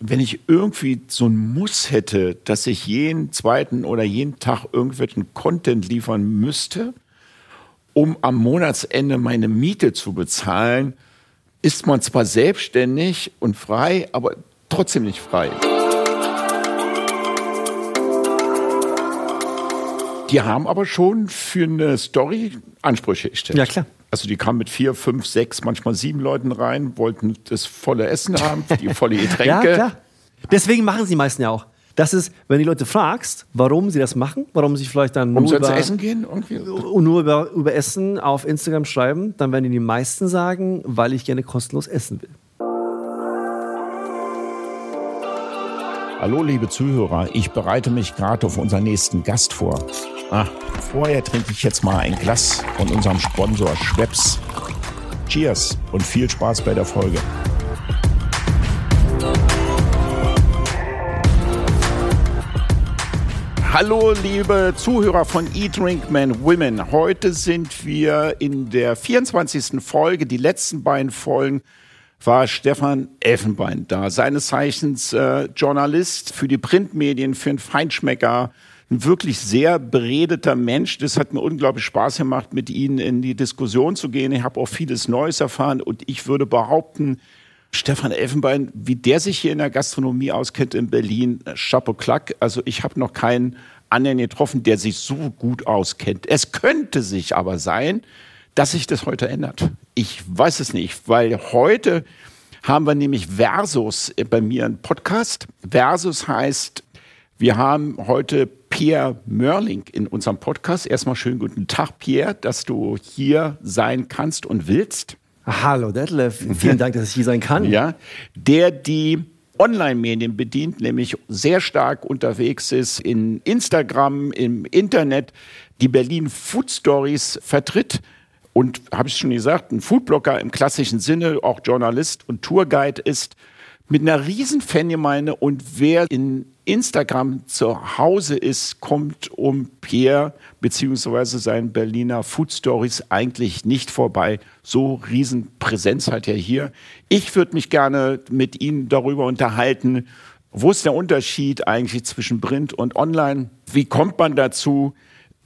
wenn ich irgendwie so ein Muss hätte, dass ich jeden zweiten oder jeden Tag irgendwelchen Content liefern müsste, um am Monatsende meine Miete zu bezahlen, ist man zwar selbstständig und frei, aber trotzdem nicht frei. Die haben aber schon für eine Story Ansprüche gestellt. Ja, klar. Also die kamen mit vier, fünf, sechs, manchmal sieben Leuten rein, wollten das volle Essen haben, die volle Getränke. Ja, klar. Deswegen machen sie meisten ja auch. Das ist, wenn die Leute fragst, warum sie das machen, warum sie vielleicht dann nur, über, essen gehen? Irgendwie? und nur über, über Essen auf Instagram schreiben, dann werden die meisten sagen, weil ich gerne kostenlos essen will. Hallo liebe Zuhörer, ich bereite mich gerade auf unseren nächsten Gast vor. Ah, vorher trinke ich jetzt mal ein Glas von unserem Sponsor Schweppes. Cheers und viel Spaß bei der Folge. Hallo liebe Zuhörer von Eat Drink Men Women. Heute sind wir in der 24. Folge. Die letzten beiden Folgen war Stefan Elfenbein da. Seines Zeichens äh, Journalist für die Printmedien, für einen Feinschmecker. Ein wirklich sehr beredeter Mensch. Das hat mir unglaublich Spaß gemacht, mit Ihnen in die Diskussion zu gehen. Ich habe auch vieles Neues erfahren und ich würde behaupten, Stefan Elfenbein, wie der sich hier in der Gastronomie auskennt in Berlin, Chapeau Clack. Also ich habe noch keinen anderen getroffen, der sich so gut auskennt. Es könnte sich aber sein, dass sich das heute ändert. Ich weiß es nicht, weil heute haben wir nämlich Versus bei mir einen Podcast. Versus heißt, wir haben heute Pierre Mörling in unserem Podcast. Erstmal schönen guten Tag, Pierre, dass du hier sein kannst und willst. Hallo Detlef, vielen Dank, dass ich hier sein kann. Ja, der die Online-Medien bedient, nämlich sehr stark unterwegs ist in Instagram, im Internet, die Berlin Food Stories vertritt und, habe ich schon gesagt, ein Foodblogger im klassischen Sinne, auch Journalist und Tourguide ist, mit einer riesen Fangemeinde und wer in Instagram zu Hause ist, kommt um Pierre beziehungsweise seinen Berliner Food Stories eigentlich nicht vorbei. So riesen Präsenz hat er hier. Ich würde mich gerne mit Ihnen darüber unterhalten, wo ist der Unterschied eigentlich zwischen Print und Online? Wie kommt man dazu?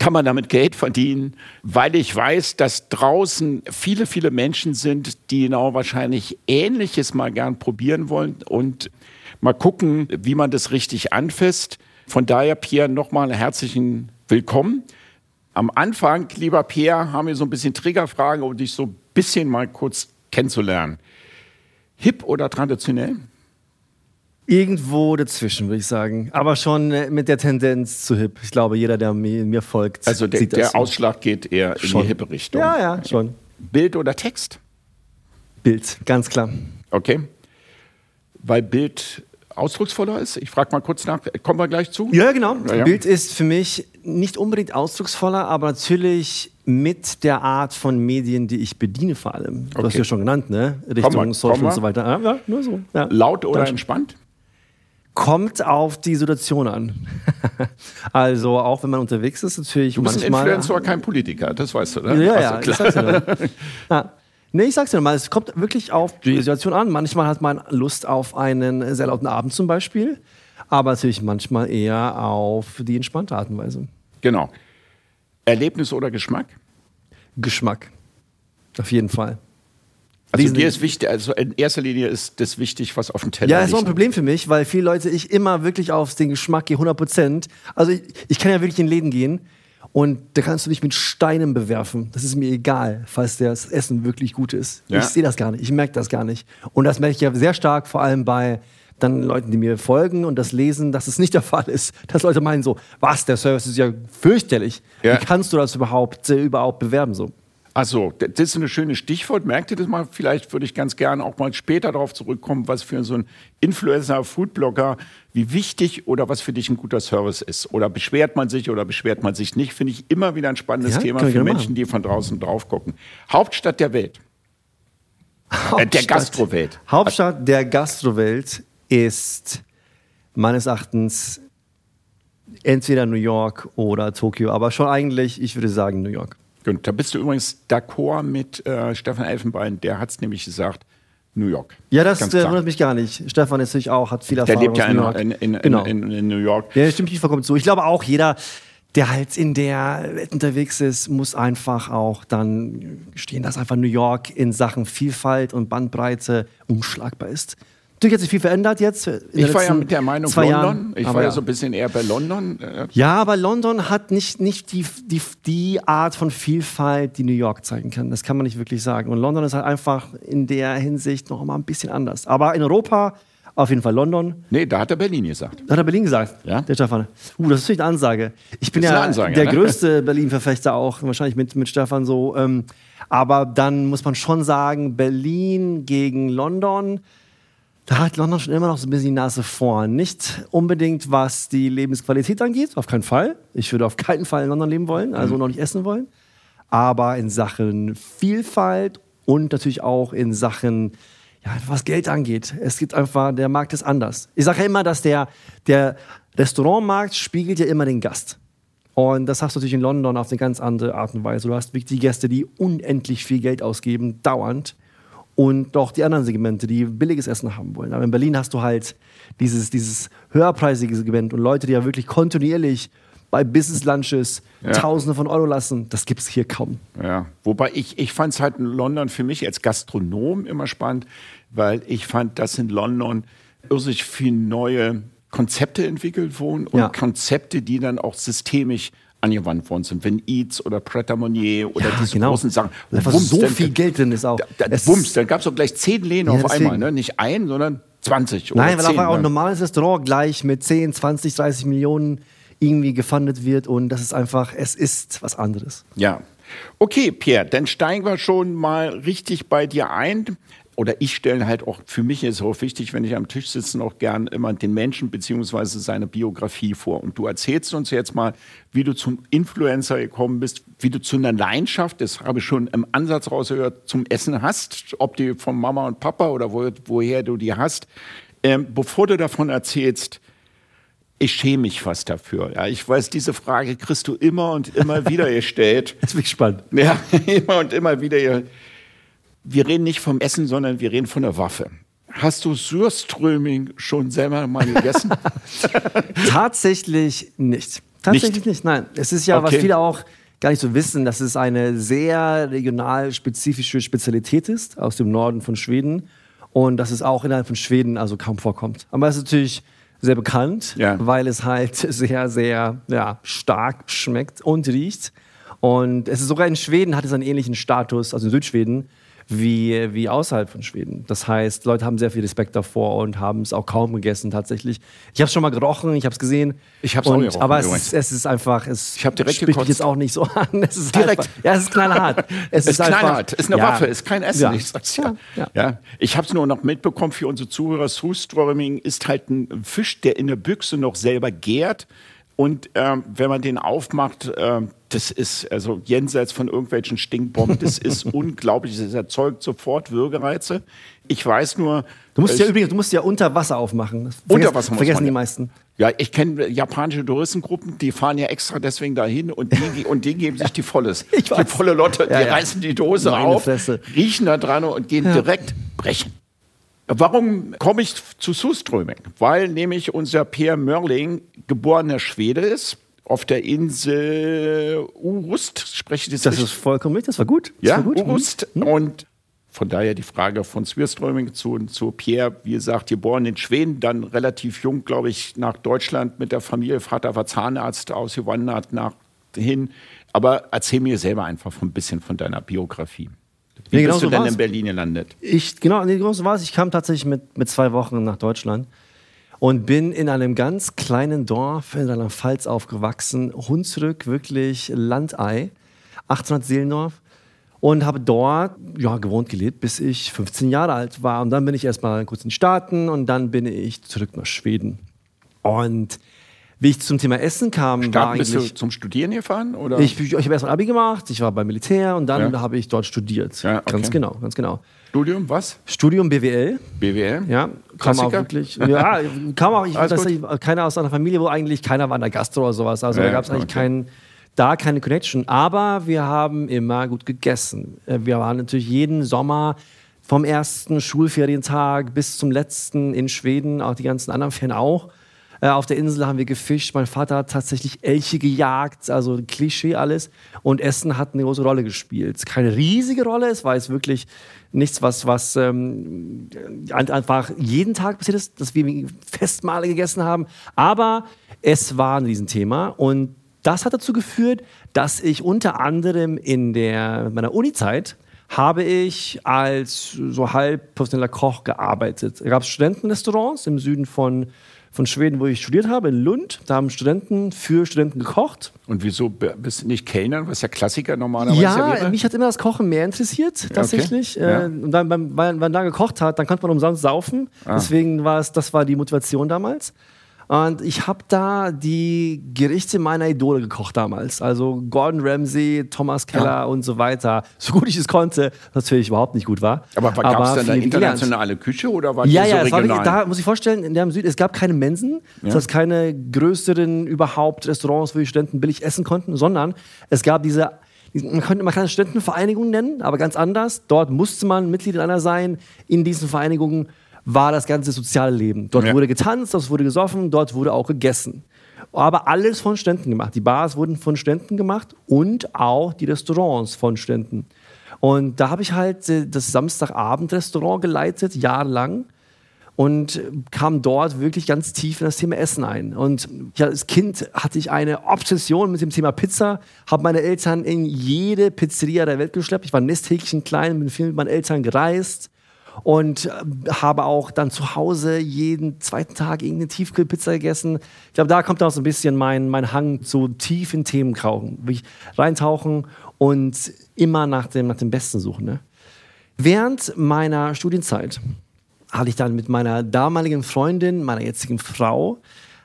Kann man damit Geld verdienen? Weil ich weiß, dass draußen viele, viele Menschen sind, die genau wahrscheinlich Ähnliches mal gern probieren wollen und mal gucken, wie man das richtig anfasst. Von daher, Pierre, nochmal herzlichen Willkommen. Am Anfang, lieber Pierre, haben wir so ein bisschen Triggerfragen, um dich so ein bisschen mal kurz kennenzulernen. Hip oder traditionell? Irgendwo dazwischen, würde ich sagen. Aber schon äh, mit der Tendenz zu hip. Ich glaube, jeder, der mir, mir folgt, Also der, sieht das der so. Ausschlag geht eher in Schon. die hippe Richtung. Ja, ja, schon. Bild oder Text? Bild, ganz klar. Okay. Weil Bild ausdrucksvoller ist. Ich frage mal kurz nach. Kommen wir gleich zu? Ja, genau. Ja, ja. Bild ist für mich nicht unbedingt ausdrucksvoller, aber natürlich mit der Art von Medien, die ich bediene vor allem. Du hast Okay. ja schon genannt, ne? Richtung Social und so weiter. Ja, nur so. Laut oder Dann- entspannt? Kommt auf die Situation an. also auch wenn man unterwegs ist, natürlich Du bist ein manchmal. Influencer, kein Politiker. Das weißt du, ne? Ja, Also, ja, ich klar. ja. Nee, ich sag's dir mal, es kommt wirklich auf die Situation an. Manchmal hat man Lust auf einen sehr lauten Abend zum Beispiel, aber natürlich manchmal eher auf die entspannte Art und Weise. Genau. Erlebnis oder Geschmack? Geschmack. Auf jeden Fall. Also dir ist wichtig, also in erster Linie ist das wichtig, was auf dem Teller Ja, das ist auch ein. Problem für mich, weil viele Leute, ich immer wirklich auf den Geschmack gehe, 100 Prozent. Also ich, ich kann ja wirklich in Läden gehen und da kannst du mich mit Steinen bewerfen. Das ist mir egal, falls das Essen wirklich gut ist. Ja. Ich sehe das gar nicht, ich merke das gar nicht. Und das merke ich ja sehr stark, vor allem bei dann Leuten, die mir folgen und das lesen, dass es nicht der Fall ist. Dass Leute meinen so, was, der Service ist ja fürchterlich. Ja. Wie kannst du das überhaupt, äh, überhaupt bewerben so? Also, das ist ein schönes Stichwort. Merkt ihr das mal? Vielleicht würde ich ganz gerne auch mal später darauf zurückkommen, was für so ein Influencer, Foodblogger, wie wichtig oder was für dich ein guter Service ist. Oder beschwert man sich oder beschwert man sich nicht, finde ich immer wieder ein spannendes Ja, Thema für Menschen, machen. die von draußen drauf gucken. Hauptstadt der Welt. Äh, der Hauptstadt- Gastrowelt. Hauptstadt der Gastrowelt ist meines Erachtens entweder New York oder Tokio, aber schon eigentlich, ich würde sagen, New York. Und da bist du übrigens d'accord mit äh, Stefan Elfenbein. Der hat es nämlich gesagt, New York. Ja, das äh, wundert mich gar nicht. Stefan ist natürlich auch, hat viel Erfahrung. Der lebt ja in, in, in, genau. in, New York. Ja, stimmt nicht vollkommen zu. Ich glaube auch, jeder, der halt in der Welt unterwegs ist, muss einfach auch dann stehen, dass einfach New York in Sachen Vielfalt und Bandbreite unschlagbar ist. Natürlich hat sich viel verändert jetzt. ich war ja mit der Meinung London. Jahren, ich war ja, so ein bisschen eher bei London. Ja, aber London hat nicht, nicht die, die, die Art von Vielfalt, die New York zeigen kann. Das kann man nicht wirklich sagen. Und London ist halt einfach in der Hinsicht noch mal ein bisschen anders. Aber in Europa auf jeden Fall London. Nee, da hat er Berlin gesagt. Da hat er Berlin gesagt. Ja. Der Stefan. Uh, das ist natürlich eine Ansage. Ich bin ja Ansage, der ne? größte Berlin-Verfechter auch, wahrscheinlich mit, mit Stefan so. Ähm, aber dann muss man schon sagen, Berlin gegen London da hat London schon immer noch so ein bisschen die Nase vorn. Nicht unbedingt, was die Lebensqualität angeht, auf keinen Fall. Ich würde auf keinen Fall in London leben wollen, also mhm. noch nicht essen wollen. Aber in Sachen Vielfalt und natürlich auch in Sachen, ja, was Geld angeht. Es gibt einfach, der Markt ist anders. Ich sage ja immer, dass der, der Restaurantmarkt spiegelt ja immer den Gast. Und das hast du natürlich in London auf eine ganz andere Art und Weise. Du hast wirklich die Gäste, die unendlich viel Geld ausgeben, dauernd und doch die anderen Segmente, die billiges Essen haben wollen. Aber in Berlin hast du halt dieses, dieses höherpreisige Segment und Leute, die ja wirklich kontinuierlich bei Business Lunches ja. Tausende von Euro lassen. Das gibt es hier kaum. Ja, wobei ich, ich fand es halt in London für mich als Gastronom immer spannend, weil ich fand, dass in London irrsinnig viele neue Konzepte entwickelt wurden und ja. Konzepte, die dann auch systemisch angewandt worden sind. Wenn Eats oder Pret Monier oder ja, diese genau. großen Sachen. Da war so viel Geld drin ist auch. Da, da, Bums, dann gab es auch gleich zehn Läden ja, auf einmal. Ne? Nicht ein, sondern 20 Nein, weil 10, auch ne? ein normales Restaurant gleich mit 10, 20, 30 Millionen irgendwie gefundet wird und das ist einfach, es ist was anderes. Ja. Okay, Pierre, dann steigen wir schon mal richtig bei dir ein oder ich stelle halt auch, für mich ist es auch wichtig, wenn ich am Tisch sitze, auch gern immer den Menschen beziehungsweise seine Biografie vor. Und du erzählst uns jetzt mal, wie du zum Influencer gekommen bist, wie du zu einer Leidenschaft, das habe ich schon im Ansatz rausgehört, zum Essen hast, ob die von Mama und Papa oder wo, woher du die hast. Ähm, bevor du davon erzählst, ich schäme mich fast dafür. Ja, ich weiß, diese Frage kriegst du immer und immer wieder gestellt. Das bin ich spannend. Ja, immer und immer wieder wir reden nicht vom Essen, sondern wir reden von der Waffe. Hast du Sürströming schon selber mal gegessen? Tatsächlich nicht. Tatsächlich nicht? nicht, nein. Es ist ja, okay. was viele auch gar nicht so wissen, dass es eine sehr regional spezifische Spezialität ist aus dem Norden von Schweden und dass es auch innerhalb von Schweden also kaum vorkommt. Aber es ist natürlich sehr bekannt, ja. weil es halt sehr, sehr ja, stark schmeckt und riecht. Und es ist sogar in Schweden hat es einen ähnlichen Status, also in Südschweden, wie, wie außerhalb von Schweden. Das heißt, Leute haben sehr viel Respekt davor und haben es auch kaum gegessen tatsächlich. Ich habe es schon mal gerochen, ich habe es gesehen. Ich habe es auch gerochen. Aber es ist, es ist, einfach, es ich direkt spricht mich jetzt auch nicht so an. Es ist direkt. Einfach, ja, es ist knallhart. Es, es ist, knallhart. Es ist eine ja. Waffe, es ist kein Essen. Ja. Ich sag's ja. ja. ja. Ich habe es nur noch mitbekommen für unsere Zuhörer. Surströmming ist halt ein Fisch, der in der Büchse noch selber gärt. Und ähm, wenn man den aufmacht, ähm, das ist also jenseits von irgendwelchen Stinkbomben, das ist unglaublich, das erzeugt sofort Würgereize. Ich weiß nur. Du musst ja übrigens, du musst ja unter Wasser aufmachen. Das unter Wasser vergessen die meisten. Ja, ich kenne japanische Touristengruppen, die fahren ja extra deswegen dahin und die, und die geben sich die volles, die volle Lotte, die ja, ja. reißen die Dose Meine auf, Fresse. riechen da dran und gehen ja. direkt brechen. Warum komme ich zu Suströming? Weil nämlich unser Pierre Mörling geborener Schwede ist auf der Insel Urust, spreche ich das Das ist vollkommen richtig, das war gut. Das ja, war gut. Urust. Mhm. Und von daher die Frage von Swirströming zu, zu Pierre, wie gesagt, geboren in Schweden, dann relativ jung, glaube ich, nach Deutschland mit der Familie. Vater war Zahnarzt, ausgewandert nach hin. Aber erzähl mir selber einfach ein bisschen von deiner Biografie. Wie nee, bist genau du denn in Berlin gelandet? Ich, genau, nee, genau so war es. Ich kam tatsächlich mit, mit zwei Wochen nach Deutschland und bin in einem ganz kleinen Dorf in Rheinland-Pfalz aufgewachsen. Hunsrück, wirklich Landei, 1800 Seelendorf. Und habe dort ja, gewohnt, gelebt, bis ich 15 Jahre alt war. Und dann bin ich erstmal kurz in die Staaten und dann bin ich zurück nach Schweden. Und wie ich zum Thema Essen kam, Staaten, war eigentlich... Bist du zum Studieren gefahren? Oder? Ich, ich habe erst mal Abi gemacht, ich war beim Militär und dann ja. habe ich dort studiert. Ja, okay. Ganz genau, ganz genau. Studium, was? Studium BWL. BWL? Ja, kam auch wirklich. Ja, kam auch. Ich, das, keiner aus einer Familie, wo eigentlich keiner war in der Gastro oder sowas. Also ja, da gab es eigentlich okay. keinen da keine Connection. Aber wir haben immer gut gegessen. Äh, wir waren natürlich jeden Sommer vom ersten Schulferientag bis zum letzten in Schweden, auch die ganzen anderen Ferien auch. Äh, auf der Insel haben wir gefischt. Mein Vater hat tatsächlich Elche gejagt, also Klischee alles. Und Essen hat eine große Rolle gespielt. Keine riesige Rolle, es war jetzt wirklich nichts, was, was ähm, einfach jeden Tag passiert ist, dass wir Festmale gegessen haben. Aber es war ein Riesenthema und das hat dazu geführt, dass ich unter anderem in der, meiner Uni-Zeit habe ich als so halb professioneller Koch gearbeitet. Da gab es Studentenrestaurants im Süden von von Schweden, wo ich studiert habe, in Lund. Da haben Studenten für Studenten gekocht. Und wieso bist du nicht Kellner, was ja Klassiker normalerweise ja, ja mich hat immer das Kochen mehr interessiert, tatsächlich. Okay. Ja. Äh, und dann, wenn man da gekocht hat, dann konnte man umsonst saufen. Ah. Deswegen war es, das war die Motivation damals. Und ich habe da die Gerichte meiner Idole gekocht damals. Also Gordon Ramsay, Thomas Keller ja. und so weiter. So gut ich es konnte, was natürlich überhaupt nicht gut war. Aber gab es denn eine internationale Küche oder war ja, die ja, so regional? War, da muss ich vorstellen, in der Süd, es gab keine Mensen, ja. das heißt keine größeren überhaupt Restaurants, wo die Studenten billig essen konnten, sondern es gab diese man, könnte, man kann es Studentenvereinigung nennen, aber ganz anders. Dort musste man Mitglied in einer sein. In diesen Vereinigungen war das ganze soziale Leben. Dort ja. wurde getanzt, dort wurde gesoffen, dort wurde auch gegessen. Aber alles von Ständen gemacht. Die Bars wurden von Ständen gemacht und auch die Restaurants von Ständen. Und da habe ich halt äh, das Samstagabend-Restaurant geleitet, jahrelang. Und kam dort wirklich ganz tief in das Thema Essen ein. Und ja, als Kind hatte ich eine Obsession mit dem Thema Pizza, habe meine Eltern in jede Pizzeria der Welt geschleppt. Ich war Nesthäkchen klein, bin viel mit meinen Eltern gereist und äh, habe auch dann zu Hause jeden zweiten Tag irgendeine Tiefkühlpizza gegessen. Ich glaube, da kommt auch so ein bisschen mein, mein Hang zu tiefen Themen krauchen, wirklich reintauchen und immer nach dem, nach dem Besten suchen. Ne? Während meiner Studienzeit hatte ich dann mit meiner damaligen Freundin, meiner jetzigen Frau,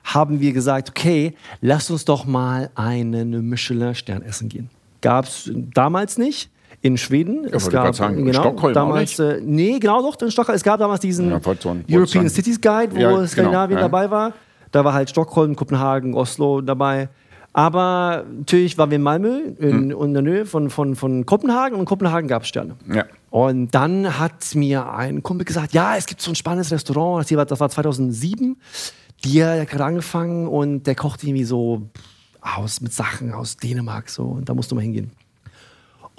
haben wir gesagt, okay, lass uns doch mal einen Michelin-Stern essen gehen. Gab es damals nicht in Schweden. Ja, es gab sagen, genau, Stockholm damals, äh, nee, genau doch in Stockholm. Es gab damals diesen ja, European Cities Guide, wo ja, Skandinavien genau, dabei war. Da war halt Stockholm, Kopenhagen, Oslo dabei. Aber natürlich waren wir in Malmö, in, hm. in der Nähe von, von, von Kopenhagen und in Kopenhagen gab es Sterne. Ja. Und dann hat mir ein Kumpel gesagt, ja, es gibt so ein spannendes Restaurant, das war 2007. Die hat gerade angefangen und der kocht irgendwie so aus mit Sachen aus Dänemark so und da musst du mal hingehen.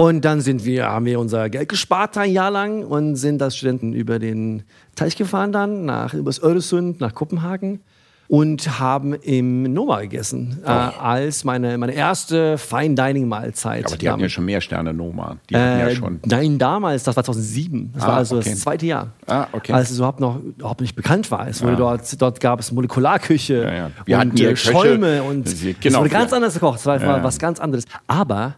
Und dann sind wir, haben wir unser Geld gespart ein Jahr lang und sind als Studenten über den Teich gefahren dann, nach, übers Öresund, nach Kopenhagen und haben im Noma gegessen, äh, als meine, meine erste Fine Dining Mahlzeit. Aber die hatten ja schon mehr Sterne Noma. Die hatten äh, ja schon. Nein, damals, das war 2007. Das ah, war also okay. das zweite Jahr. Ah, okay. Als es überhaupt noch überhaupt nicht bekannt war. Es wurde ah. dort, dort gab es Molekularküche ja, ja. Wir und hatten Schäume und genau, es wurde ganz anders gekocht. Es war ja. was ganz anderes. Aber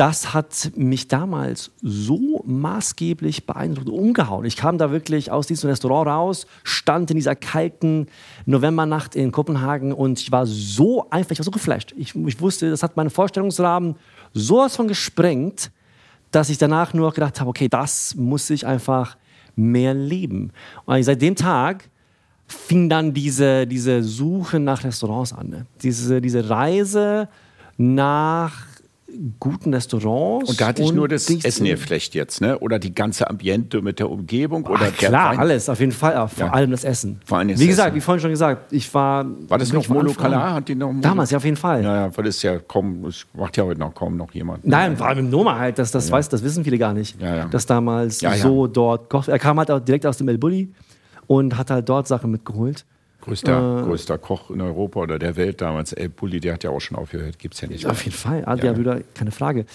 das hat mich damals so maßgeblich beeindruckt, umgehauen. Ich kam da wirklich aus diesem Restaurant raus, stand in dieser kalten Novembernacht in Kopenhagen und ich war so einfach, ich war so geflasht. Ich, ich wusste, das hat meinen Vorstellungsrahmen sowas von gesprengt, dass ich danach nur gedacht habe, okay, das muss ich einfach mehr leben. Und seit dem Tag fing dann diese, diese Suche nach Restaurants an. Ne? Diese, diese Reise nach guten Restaurants. Und da hatte ich nur das Essen hier vielleicht jetzt, ne? Oder die ganze Ambiente mit der Umgebung oder Ach, klar, alles auf jeden Fall, vor ja. allem das Essen. Vor allem das wie gesagt, Essen. wie vorhin schon gesagt, ich war. War das noch Monokalar? Hat die noch Damals ja auf jeden Fall. Naja, weil das ja kaum, das macht ja heute noch kaum noch jemand. Nein, vor allem im Noma halt, das, das ja. weiß, das wissen viele gar nicht, ja, dass damals so dort Er kam halt auch direkt aus dem El Bulli und hat halt dort Sachen mitgeholt. Größter, äh, größter Koch in Europa oder der Welt damals, El Bulli, der hat ja auch schon aufgehört, gibt es ja nicht. Auf jeden Fall, Adria ja. keine Frage.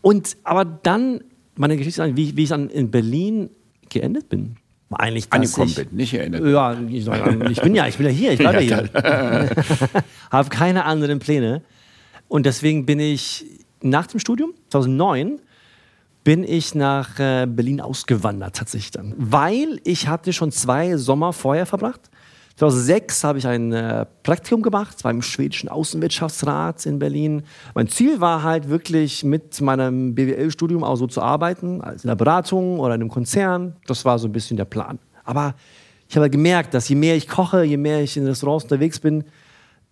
Und aber dann, meine Geschichte, wie, wie ich dann in Berlin geendet bin. Eigentlich Angekommen bin, nicht erinnert. Ja, ich, ich, bin ja, ich bin ja hier, ich bleibe ja, hier. Habe keine anderen Pläne. Und deswegen bin ich nach dem Studium, 2009, bin ich nach äh, Berlin ausgewandert tatsächlich dann. Weil ich hatte schon zwei Sommer vorher verbracht 2006 habe ich ein äh, Praktikum gemacht beim schwedischen Außenwirtschaftsrat in Berlin. Mein Ziel war halt wirklich mit meinem BWL-Studium auch so zu arbeiten, als in der Beratung oder in einem Konzern. Das war so ein bisschen der Plan. Aber ich habe gemerkt, dass je mehr ich koche, je mehr ich in Restaurants unterwegs bin,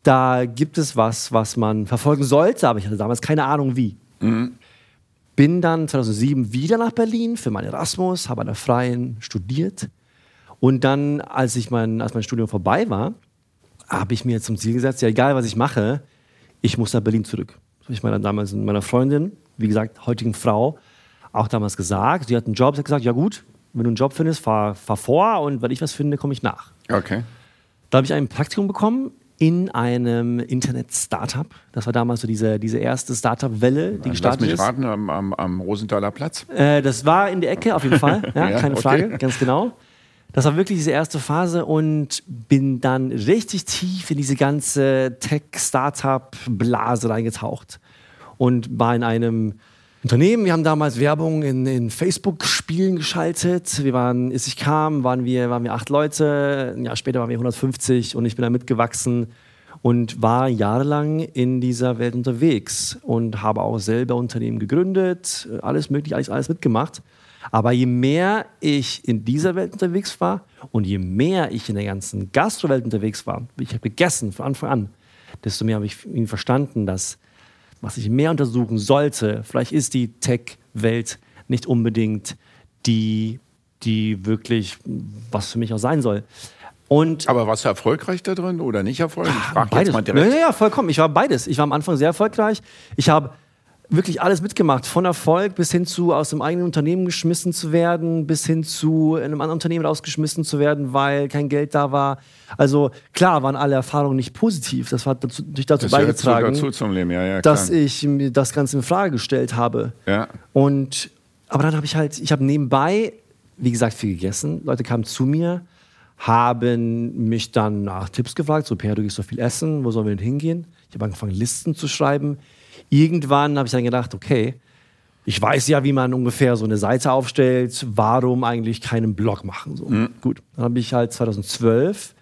da gibt es was, was man verfolgen sollte, aber ich hatte damals keine Ahnung wie. Mhm. bin dann 2007 wieder nach Berlin für meinen Erasmus, habe an der Freien studiert. Und dann, als, ich mein, als mein Studium vorbei war, habe ich mir zum Ziel gesetzt, ja egal was ich mache, ich muss nach Berlin zurück. Das habe ich meiner damals meiner Freundin, wie gesagt, heutigen Frau, auch damals gesagt. Sie hat einen Job, sie hat gesagt, ja gut, wenn du einen Job findest, fahr, fahr vor und wenn ich was finde, komme ich nach. Okay. Da habe ich ein Praktikum bekommen in einem Internet-Startup. Das war damals so diese, diese erste Startup-Welle, die gestartet Lass mich ist. raten, am, am, am Rosenthaler Platz. Äh, das war in der Ecke auf jeden Fall, ja, Ja, keine okay. Frage, ganz genau. Das war wirklich diese erste Phase und bin dann richtig tief in diese ganze Tech-Startup-Blase reingetaucht und war in einem Unternehmen. Wir haben damals Werbung in, in Facebook-Spielen geschaltet. Wir waren, als ich kam, waren wir, waren wir acht Leute. Ein Jahr später waren wir 150 und ich bin da mitgewachsen und war jahrelang in dieser Welt unterwegs und habe auch selber Unternehmen gegründet, alles mögliche, alles, alles mitgemacht. Aber je mehr ich in dieser Welt unterwegs war und je mehr ich in der ganzen Gastrowelt unterwegs war, ich habe gegessen von Anfang an, desto mehr habe ich verstanden, dass was ich mehr untersuchen sollte, vielleicht ist die Tech-Welt nicht unbedingt die, die wirklich was für mich auch sein soll. Und Aber warst du erfolgreich da drin oder nicht erfolgreich? Ich frage beides. jetzt mal direkt. ja, ja, vollkommen. Ich war beides. Ich war am Anfang sehr erfolgreich. Ich habe wirklich alles mitgemacht, von Erfolg bis hin zu aus dem eigenen Unternehmen geschmissen zu werden, bis hin zu in einem anderen Unternehmen rausgeschmissen zu werden, weil kein Geld da war. Also klar waren alle Erfahrungen nicht positiv. Das hat dazu, natürlich dazu Das beigetragen, dazu zum Leben, ja, ja, dass ich mir das Ganze in Frage gestellt habe. Ja. Und aber dann habe ich halt, ich habe nebenbei, wie gesagt, viel gegessen. Leute kamen zu mir, haben mich dann nach Tipps gefragt, so Per, du gehst so viel essen, wo sollen wir denn hingehen? Ich habe angefangen, Listen zu schreiben. Irgendwann habe ich dann gedacht, okay, ich weiß ja, wie man ungefähr so eine Seite aufstellt. Warum eigentlich keinen Blog machen? So. Gut, dann habe ich halt 2012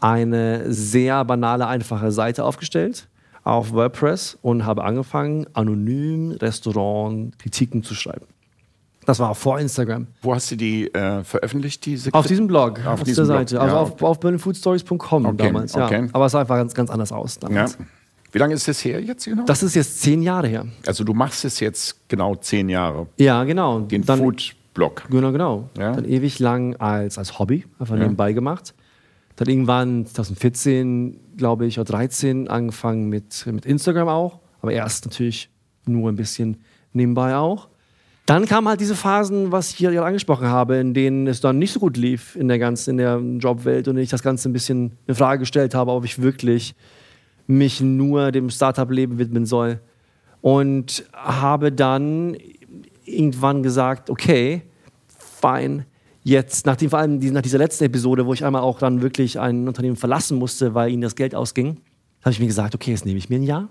eine sehr banale, einfache Seite aufgestellt auf WordPress und habe angefangen, anonym Restaurant-Kritiken zu schreiben. Das war vor Instagram. Wo hast du die äh, veröffentlicht, diese Auf diesem Blog, Auf auf, diesem der Blog, Seite. Also ja, auf, auf Okay, damals, ja. okay. Aber es sah einfach ganz, ganz anders aus Ja. Wie lange ist das her jetzt genau? Das ist jetzt zehn Jahre her. also du machst es jetzt genau zehn Jahre. Ja, genau. Den Dann- Food-Blog. Genau, genau. Ja. Dann ewig lang als, als Hobby, einfach nebenbei gemacht. Dann irgendwann 2014, glaube ich, oder 13 angefangen mit, mit Instagram auch. Aber erst natürlich nur ein bisschen nebenbei auch. Dann kamen halt diese Phasen, was ich hier gerade angesprochen habe, in denen es dann nicht so gut lief in der ganzen, in der Jobwelt und ich das Ganze ein bisschen in Frage gestellt habe, ob ich wirklich mich nur dem Startup-Leben widmen soll. Und habe dann irgendwann gesagt, okay, fein, jetzt, nachdem vor allem nach dieser letzten Episode, wo ich einmal auch dann wirklich ein Unternehmen verlassen musste, weil ihnen das Geld ausging, habe ich mir gesagt, okay, jetzt nehme ich mir ein Jahr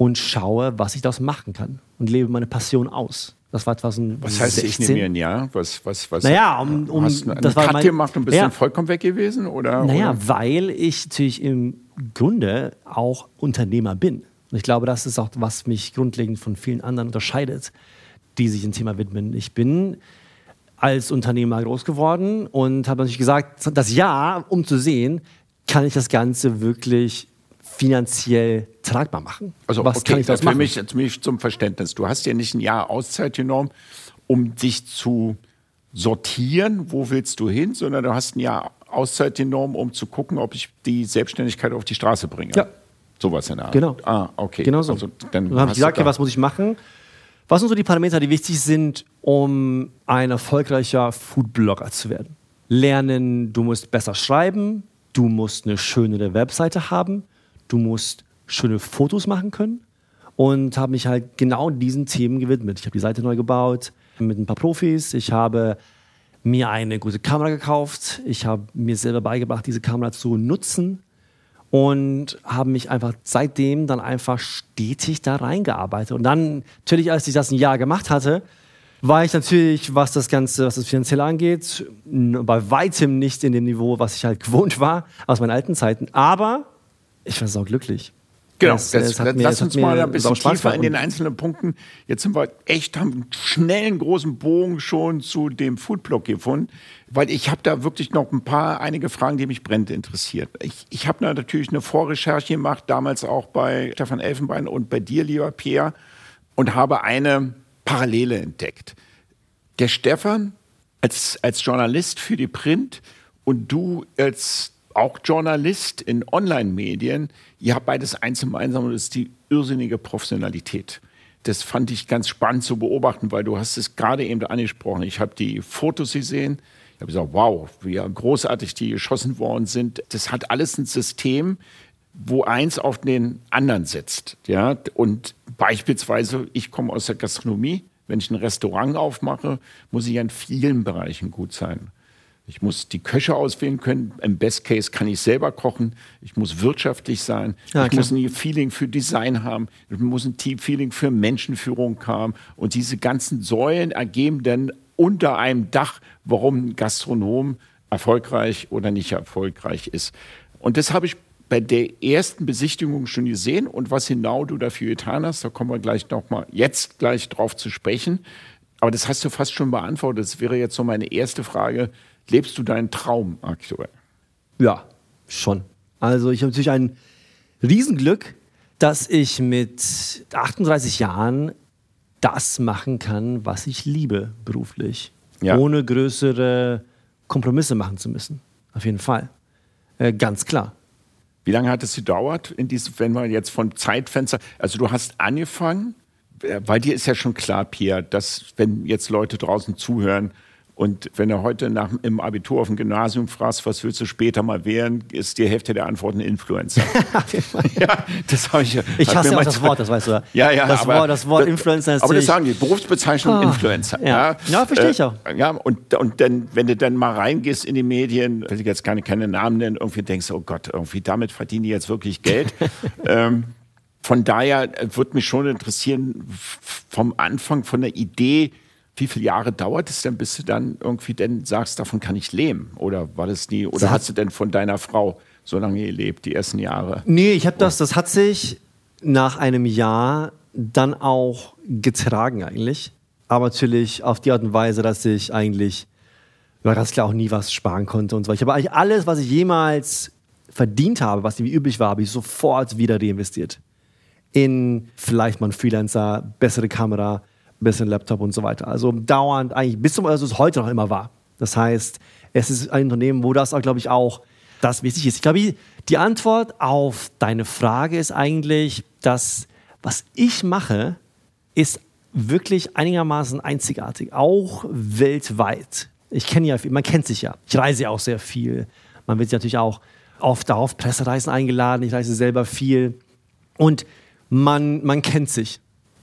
und schaue, was ich daraus machen kann und lebe meine Passion aus. Das war 2016. Was heißt, ich nehme mir ein Jahr? Was, was, was? Naja, um- um- hast du einen das war Cut mein- gemacht und bist Ja. dann vollkommen weg gewesen? Oder, Naja, oder? weil ich natürlich im Grunde auch Unternehmer bin. Und ich glaube, das ist auch, was mich grundlegend von vielen anderen unterscheidet, die sich dem Thema widmen. Ich bin als Unternehmer groß geworden und habe natürlich gesagt, das Jahr, um zu sehen, kann ich das Ganze wirklich finanziell tragbar machen. Also, was okay, kann ich das für machen? mich, für mich zum Verständnis. Du hast ja nicht ein Jahr Auszeit genommen, um dich zu sortieren, wo willst du hin, sondern du hast ein Jahr Auszeit genommen, um zu gucken, ob ich die Selbstständigkeit auf die Straße bringe. Ja. Sowas in der Art. Genau. Ah, okay. Genau so. Also, dann dann habe ich gesagt, okay, was muss ich machen? Was sind so die Parameter, die wichtig sind, um ein erfolgreicher Foodblogger zu werden? Lernen, du musst besser schreiben, du musst eine schönere Webseite haben, du musst schöne Fotos machen können und habe mich halt genau diesen Themen gewidmet. Ich habe die Seite neu gebaut mit ein paar Profis. Ich habe mir eine gute Kamera gekauft. Ich habe mir selber beigebracht, diese Kamera zu nutzen und habe mich einfach seitdem dann einfach stetig da reingearbeitet. Und dann, natürlich, als ich das ein Jahr gemacht hatte, war ich natürlich, was das Ganze, was das Finanzielle angeht, bei weitem nicht in dem Niveau, was ich halt gewohnt war aus meinen alten Zeiten. Aber ich war sau glücklich. Genau, das, es hat mir- lass uns mal ein bisschen tiefer in den einzelnen Punkten. Jetzt sind wir echt, haben einen schnellen, großen Bogen schon zu dem Foodblog gefunden, weil ich habe da wirklich noch ein paar, einige Fragen, die mich brennend interessiert. Ich, ich habe natürlich eine Vorrecherche gemacht, damals auch bei Stefan Elfenbein und bei dir, lieber Pierre, und habe eine Parallele entdeckt. Der Stefan als, als Journalist für die Print und du als auch Journalist in Online-Medien, ihr habt beides eins gemeinsam und das ist die irrsinnige Professionalität. Das fand ich ganz spannend zu beobachten, weil du hast es gerade eben angesprochen. Ich habe die Fotos gesehen. Ich habe gesagt, wow, wie großartig die geschossen worden sind. Das hat alles ein System, wo eins auf den anderen setzt. Ja? Und beispielsweise, ich komme aus der Gastronomie. Wenn ich ein Restaurant aufmache, muss ich in vielen Bereichen gut sein. Ich muss die Köche auswählen können. Im Best Case kann ich selber kochen. Ich muss wirtschaftlich sein. Ja, ich klar. muss ein Feeling für Design haben. Ich muss ein Team-Feeling für Menschenführung haben. Und diese ganzen Säulen ergeben dann unter einem Dach, warum ein Gastronom erfolgreich oder nicht erfolgreich ist. Und das habe ich bei der ersten Besichtigung schon gesehen und was genau du dafür getan hast, da kommen wir gleich nochmal jetzt gleich drauf zu sprechen. Aber das hast du fast schon beantwortet. Das wäre jetzt so meine erste Frage. Lebst du deinen Traum aktuell? Ja, schon. Also ich habe natürlich ein Riesenglück, dass ich mit 38 Jahren das machen kann, was ich liebe beruflich. Ja. Ohne größere Kompromisse machen zu müssen. Auf jeden Fall. Äh, ganz klar. Wie lange hat es gedauert, in diesem, wenn man jetzt von Zeitfenster, also du hast angefangen, äh, weil dir ist ja schon klar, Pierre, dass wenn jetzt Leute draußen zuhören und wenn du heute nach, im Abitur auf dem Gymnasium fragst, was willst du später mal werden, ist die Hälfte der Antworten Influencer. ja, das habe ich. Ich hasse auch das Wort, das weißt du. Ja, ja, das, aber, Wort, das Wort Influencer ist Aber das sagen die Berufsbezeichnung oh, Influencer. Ja, ja. verstehe ich auch. Äh, ja, und, und dann, wenn du dann mal reingehst in die Medien, will ich jetzt keine, keine Namen nennen, irgendwie denkst du, oh Gott, irgendwie damit verdienen die jetzt wirklich Geld. ähm, von daher würde mich schon interessieren, vom Anfang, von der Idee, wie viele Jahre dauert es denn, bis du dann irgendwie denn sagst, davon kann ich leben? Oder war das nie, oder hast du denn von deiner Frau so lange gelebt, die ersten Jahre? Nee, ich habe das, das hat sich nach einem Jahr dann auch getragen eigentlich. Aber natürlich auf die Art und Weise, dass ich eigentlich, ja, ganz klar auch nie was sparen konnte und so. Ich habe eigentlich alles, was ich jemals verdient habe, was wie üblich war, habe ich sofort wieder reinvestiert. In vielleicht mal einen Freelancer, bessere Kamera, bisschen Laptop und so weiter. Also dauernd eigentlich bis zum, also es heute noch immer war. Das heißt, es ist ein Unternehmen, wo das, glaube ich, auch das wichtig ist. Ich glaube, die Antwort auf deine Frage ist eigentlich, dass was ich mache, ist wirklich einigermaßen einzigartig, auch weltweit. Ich kenne ja, man kennt sich ja. Ich reise ja auch sehr viel. Man wird natürlich auch oft auf Pressereisen eingeladen. Ich reise selber viel. Und man, man kennt sich.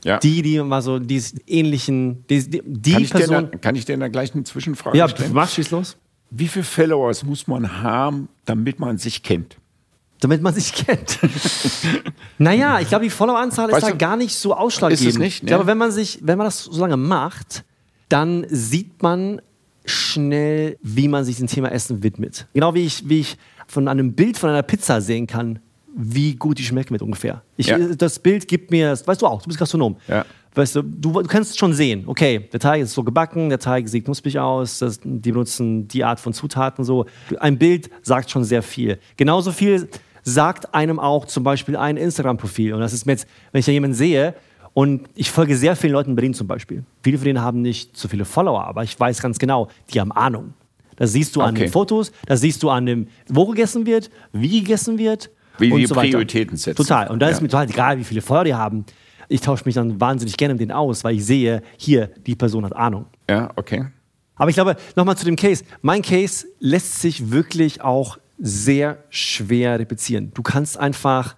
Ja. Die, die mal so die ähnlichen, die, die, die kann Person. Ich da, kann ich dir da gleich eine Zwischenfrage ja, stellen? Ja, mach, schieß los. Wie viele Followers muss man haben, damit man sich kennt? Damit man sich kennt. naja, ich glaube, die Followeranzahl ist da gar nicht so ausschlaggebend. Ist es nicht? Ne? Ich glaube, wenn man, sich, wenn man das so lange macht, dann sieht man schnell, wie man sich dem Thema Essen widmet. Genau wie ich, wie ich von einem Bild von einer Pizza sehen kann, wie gut die schmeckt mit ungefähr. Ich, ja. Das Bild gibt mir, weißt du auch, du bist Gastronom. Ja. Weißt du, du, du, kannst schon sehen, okay, der Teig ist so gebacken, der Teig sieht knusprig aus, das, die benutzen die Art von Zutaten so. Ein Bild sagt schon sehr viel. Genauso viel sagt einem auch zum Beispiel ein Instagram-Profil. Und das ist mir jetzt, wenn ich da jemanden sehe, und ich folge sehr vielen Leuten in Berlin zum Beispiel. Viele von denen haben nicht so viele Follower, aber ich weiß ganz genau, die haben Ahnung. Das siehst du okay. an den Fotos, das siehst du an dem, wo gegessen wird, wie gegessen wird wie die so Prioritäten setzen. Total. Und da ja. ist mir total egal, wie viele Feuer die haben. Ich tausche mich dann wahnsinnig gerne mit denen aus, weil ich sehe, hier, die Person hat Ahnung. Ja, okay. Aber ich glaube, nochmal zu dem Case. Mein Case lässt sich wirklich auch sehr schwer replizieren. Du kannst einfach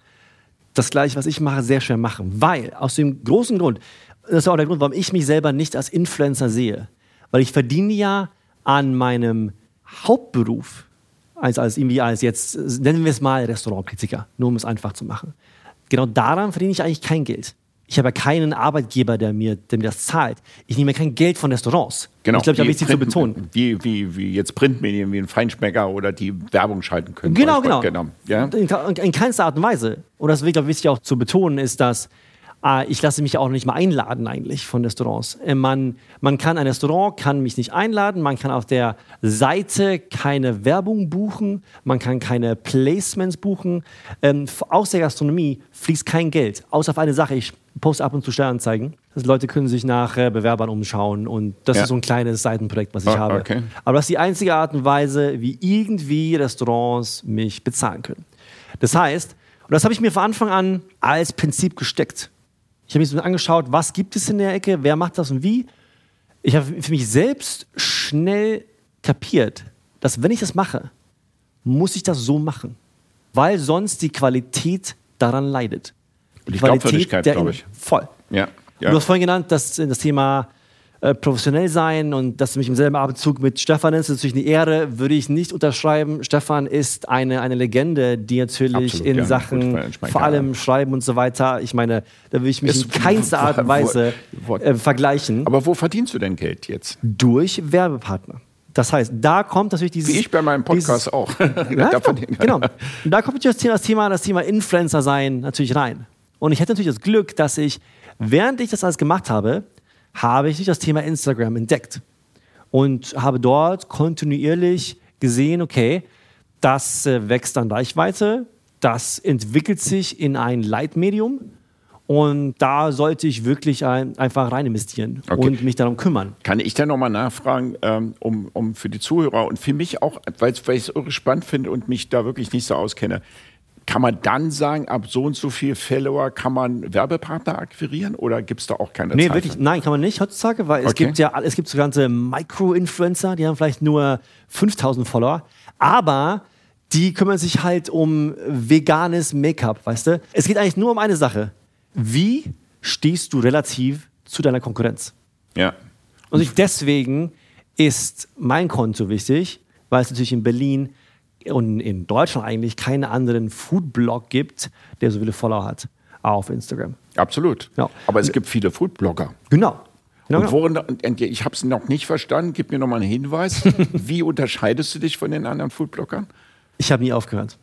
das gleiche, was ich mache, sehr schwer machen. Weil, aus dem großen Grund, das ist auch der Grund, warum ich mich selber nicht als Influencer sehe. Weil ich verdiene ja an meinem Hauptberuf als, als irgendwie als jetzt, nennen wir es mal Restaurantkritiker, nur um es einfach zu machen. Genau daran verdiene ich eigentlich kein Geld. Ich habe keinen Arbeitgeber, der mir, der mir das zahlt. Ich nehme kein Geld von Restaurants. Genau. Ich glaube, da wichtig zu betonen. Wie, wie, wie jetzt Printmedien, wie ein Feinschmecker oder die Werbung schalten können. Genau, genau. genau. Ja? In, in keinster Art und Weise. Und das ist, glaube ich, wichtig auch zu betonen, ist, dass ich lasse mich auch nicht mal einladen eigentlich von Restaurants. Äh, man, man kann ein Restaurant, kann mich nicht einladen, man kann auf der Seite keine Werbung buchen, man kann keine Placements buchen. Ähm, aus der Gastronomie fließt kein Geld, außer auf eine Sache, ich poste ab und zu Steueranzeigen. Das Leute können sich nach äh, Bewerbern umschauen und das Ja. ist so ein kleines Seitenprojekt, was ich Ah, habe. okay. Aber das ist die einzige Art und Weise, wie irgendwie Restaurants mich bezahlen können. Das heißt, und das habe ich mir von Anfang an als Prinzip gesteckt. Ich habe mir so angeschaut, was gibt es in der Ecke, wer macht das und wie. Ich habe für mich selbst schnell kapiert, dass wenn ich das mache, muss ich das so machen, weil sonst die Qualität daran leidet. Und die Glaubwürdigkeit, der glaube ich. Voll. Ja. Du ja. hast vorhin genannt, dass äh, das Thema äh, professionell sein und dass du mich im selben Abendzug mit Stefan nennst, ist natürlich eine Ehre, würde ich nicht unterschreiben. Stefan ist eine, eine Legende, die natürlich Absolut, in ja. Sachen Gut, ich meine, vor allem Schreiben und so weiter, ich meine, da will ich mich Ist- in keinster Art und wo- Weise wo- äh, vergleichen. Aber wo verdienst du denn Geld jetzt? durch Werbepartner. Das heißt, da kommt natürlich dieses. Wie ich bei meinem Podcast dieses- auch. Ja, genau. Und da kommt natürlich das Thema, das Thema, das Thema Influencer sein natürlich rein. Und ich hatte natürlich das Glück, dass ich, während ich das alles gemacht habe, habe ich das Thema Instagram entdeckt. Und habe dort kontinuierlich gesehen, okay, das äh, wächst an Reichweite, das entwickelt sich in ein Leitmedium. Und da sollte ich wirklich ein, einfach rein investieren Okay. und mich darum kümmern. Kann ich da nochmal nachfragen, ähm, um, um für die Zuhörer und für mich auch, weil weil ich es irre spannend finde und mich da wirklich nicht so auskenne, kann man dann sagen, ab so und so viel Follower kann man Werbepartner akquirieren oder gibt es da auch keine Nee, Zahl wirklich, nein, kann man nicht heutzutage, weil es Okay. gibt ja, es gibt so ganze Micro-Influencer, die haben vielleicht nur 5000 Follower, aber die kümmern sich halt um veganes Make-up, weißt du? Es geht eigentlich nur um eine Sache. Wie stehst du relativ zu deiner Konkurrenz? Ja. Und deswegen ist mein Konto wichtig, weil es natürlich in Berlin und in Deutschland eigentlich keinen anderen Food-Blog gibt, der so viele Follower hat auf Instagram. Absolut. Ja. Aber es gibt viele Foodblogger. Genau. genau, Und genau. worin, ich habe es noch nicht verstanden, gib mir noch mal einen Hinweis. Wie unterscheidest du dich von den anderen Foodbloggern? Ich habe nie aufgehört.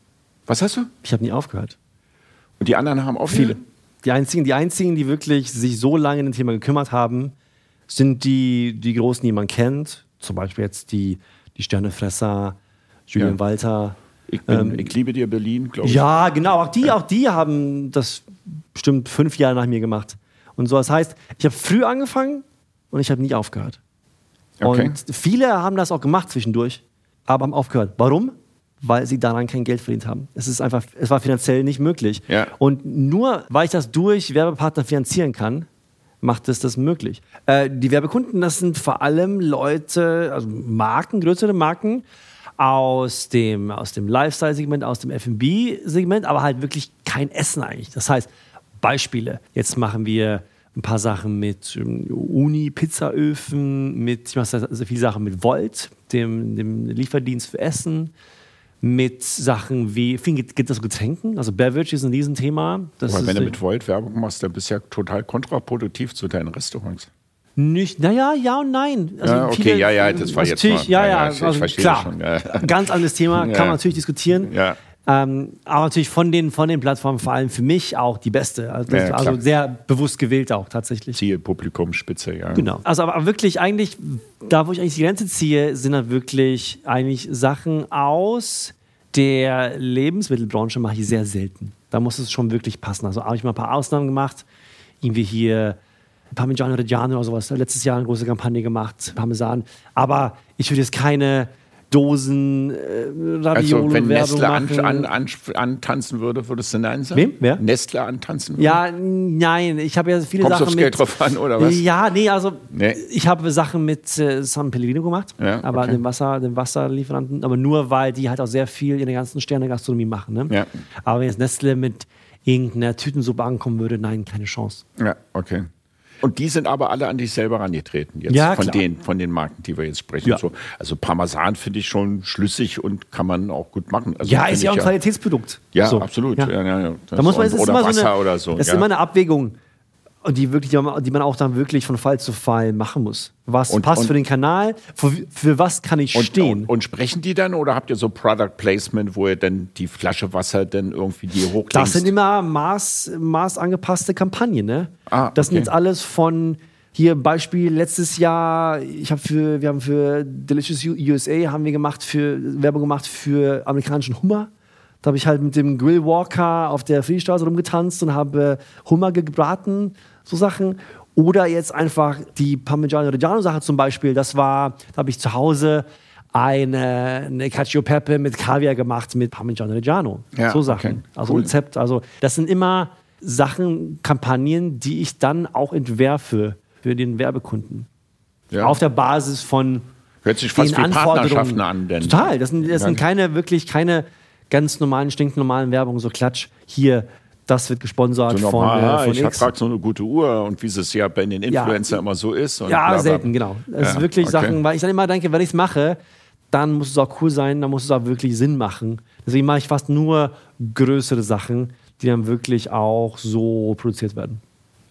Was hast du? Ich habe nie aufgehört. Und die anderen haben auch Viele. Die einzigen, die einzigen, die wirklich sich so lange in dem Thema gekümmert haben, sind die, die Großen, die man kennt. Zum Beispiel jetzt die, die Sternefresser, Julian Ja. Walter. Ich, bin, Ähm, ich liebe dir Berlin, glaube ich. Ja, genau. Auch die, auch die haben das bestimmt fünf Jahre nach mir gemacht. Und so, das heißt, ich habe früh angefangen und ich habe nie aufgehört. Okay. Und viele haben das auch gemacht zwischendurch, aber haben aufgehört. Warum? Weil sie daran kein Geld verdient haben. Es ist einfach, es war finanziell nicht möglich. Ja. Und nur weil ich das durch Werbepartner finanzieren kann, macht es das möglich. Äh, die Werbekunden, das sind vor allem Leute, also Marken, größere Marken aus dem, aus dem Lifestyle-Segment, aus dem F&B-Segment, aber halt wirklich kein Essen eigentlich. Das heißt, Beispiele. Jetzt machen wir ein paar Sachen mit ähm, Uni-Pizzaöfen, mit, ich mache sehr, sehr viele Sachen mit Volt, dem, dem Lieferdienst für Essen, mit Sachen wie, viel geht, geht das Getränken, also Beverage ist ein Riesenthema. Das Aber wenn du mit Volt Werbung machst, dann bist du ja total kontraproduktiv zu deinen Restaurants. Nicht, naja, ja und nein. Also Ja, okay, ja, ja, das war jetzt mal- ja, ja, ja, ich- also verstehe klar, schon, ja. ganz anderes Thema, kann man natürlich diskutieren. Ja. Ähm, aber natürlich von den, von den Plattformen vor allem für mich auch die beste. Also, Ja, also sehr bewusst gewählt auch tatsächlich. Zielpublikum, Spitze, ja. Genau. Also aber wirklich eigentlich, da wo ich eigentlich die Grenze ziehe, sind dann wirklich eigentlich Sachen aus der Lebensmittelbranche mache ich sehr selten. Da muss es schon wirklich passen. Also habe ich mal ein paar Ausnahmen gemacht. Irgendwie hier Parmigiano Reggiano oder sowas. Letztes Jahr eine große Kampagne gemacht, Parmesan. Aber ich würde jetzt keine Dosen äh, Also wenn Nestle an, machen. an, an, antanzen würde, würdest du Nein sagen? Wem? Wer? Nestle antanzen würde? Ja, nein, ich habe ja viele Kommst du Sachen aufs mit. Geld drauf an, oder was? Ja, nee, also Nee. ich habe Sachen mit äh, San Pellegrino gemacht, Ja, aber okay. dem Wasser, dem Wasserlieferanten, aber nur weil die halt auch sehr viel in der ganzen Sterne-Gastronomie machen. Ne? Ja. Aber wenn jetzt Nestle mit irgendeiner Tütensuppe ankommen würde, nein, keine Chance. Ja, okay. Und die sind aber alle an dich selber rangetreten jetzt Ja, von klar. den von den Marken, die wir jetzt sprechen. Ja. So, also Parmesan finde ich schon schlüssig und kann man auch gut machen. Also Ja, ist ja auch ein Qualitätsprodukt. Ja, So. absolut. Ja. Ja, ja, ja. Da muss man, ist oder immer so Wasser eine, oder so. Das ist immer eine Abwägung, und die, wirklich, die man- auch dann wirklich von Fall zu Fall machen muss. Was Und- passt und- für den Kanal? Für, für was kann ich und, stehen? Und, sprechen die dann oder habt ihr so Product Placement, wo ihr dann die Flasche Wasser dann irgendwie die hochlinkt? Das sind immer Maß, maßangepasste Kampagnen, ne? Ah, das sind okay. jetzt alles von hier Beispiel letztes Jahr, ich habe für wir haben für Delicious USA haben wir gemacht für Werbung gemacht für amerikanischen Hummer. Da habe ich halt mit dem Grillwalker auf der Friedrichstraße rumgetanzt und habe Hummer gebraten, so Sachen. Oder jetzt einfach die Parmigiano Reggiano Sache zum Beispiel. Das war, da habe ich zu Hause eine, eine Cacio Pepe mit Kaviar gemacht mit Parmigiano Reggiano. Ja, so Sachen. okay. Also Cool. Rezept. Also das sind immer Sachen, Kampagnen, die ich dann auch entwerfe für den Werbekunden. Ja. Auf der Basis von Hört sich fast den wie Partnerschaften an. Denn Total. Das sind, das sind keine, wirklich keine ganz normalen, stinknormalen Werbungen, so Klatsch. Hier, das wird gesponsert so von, normal, äh, ah, von ich habe X. gerade so eine gute Uhr und wie es ja bei den Ja. Influencern immer so ist. Ja, bla, bla. selten, genau. Das Ja, ist wirklich okay. Sachen, weil ich dann immer denke, wenn ich es mache, dann muss es auch cool sein, dann muss es auch wirklich Sinn machen. Deswegen mache ich fast nur größere Sachen, die dann wirklich auch so produziert werden.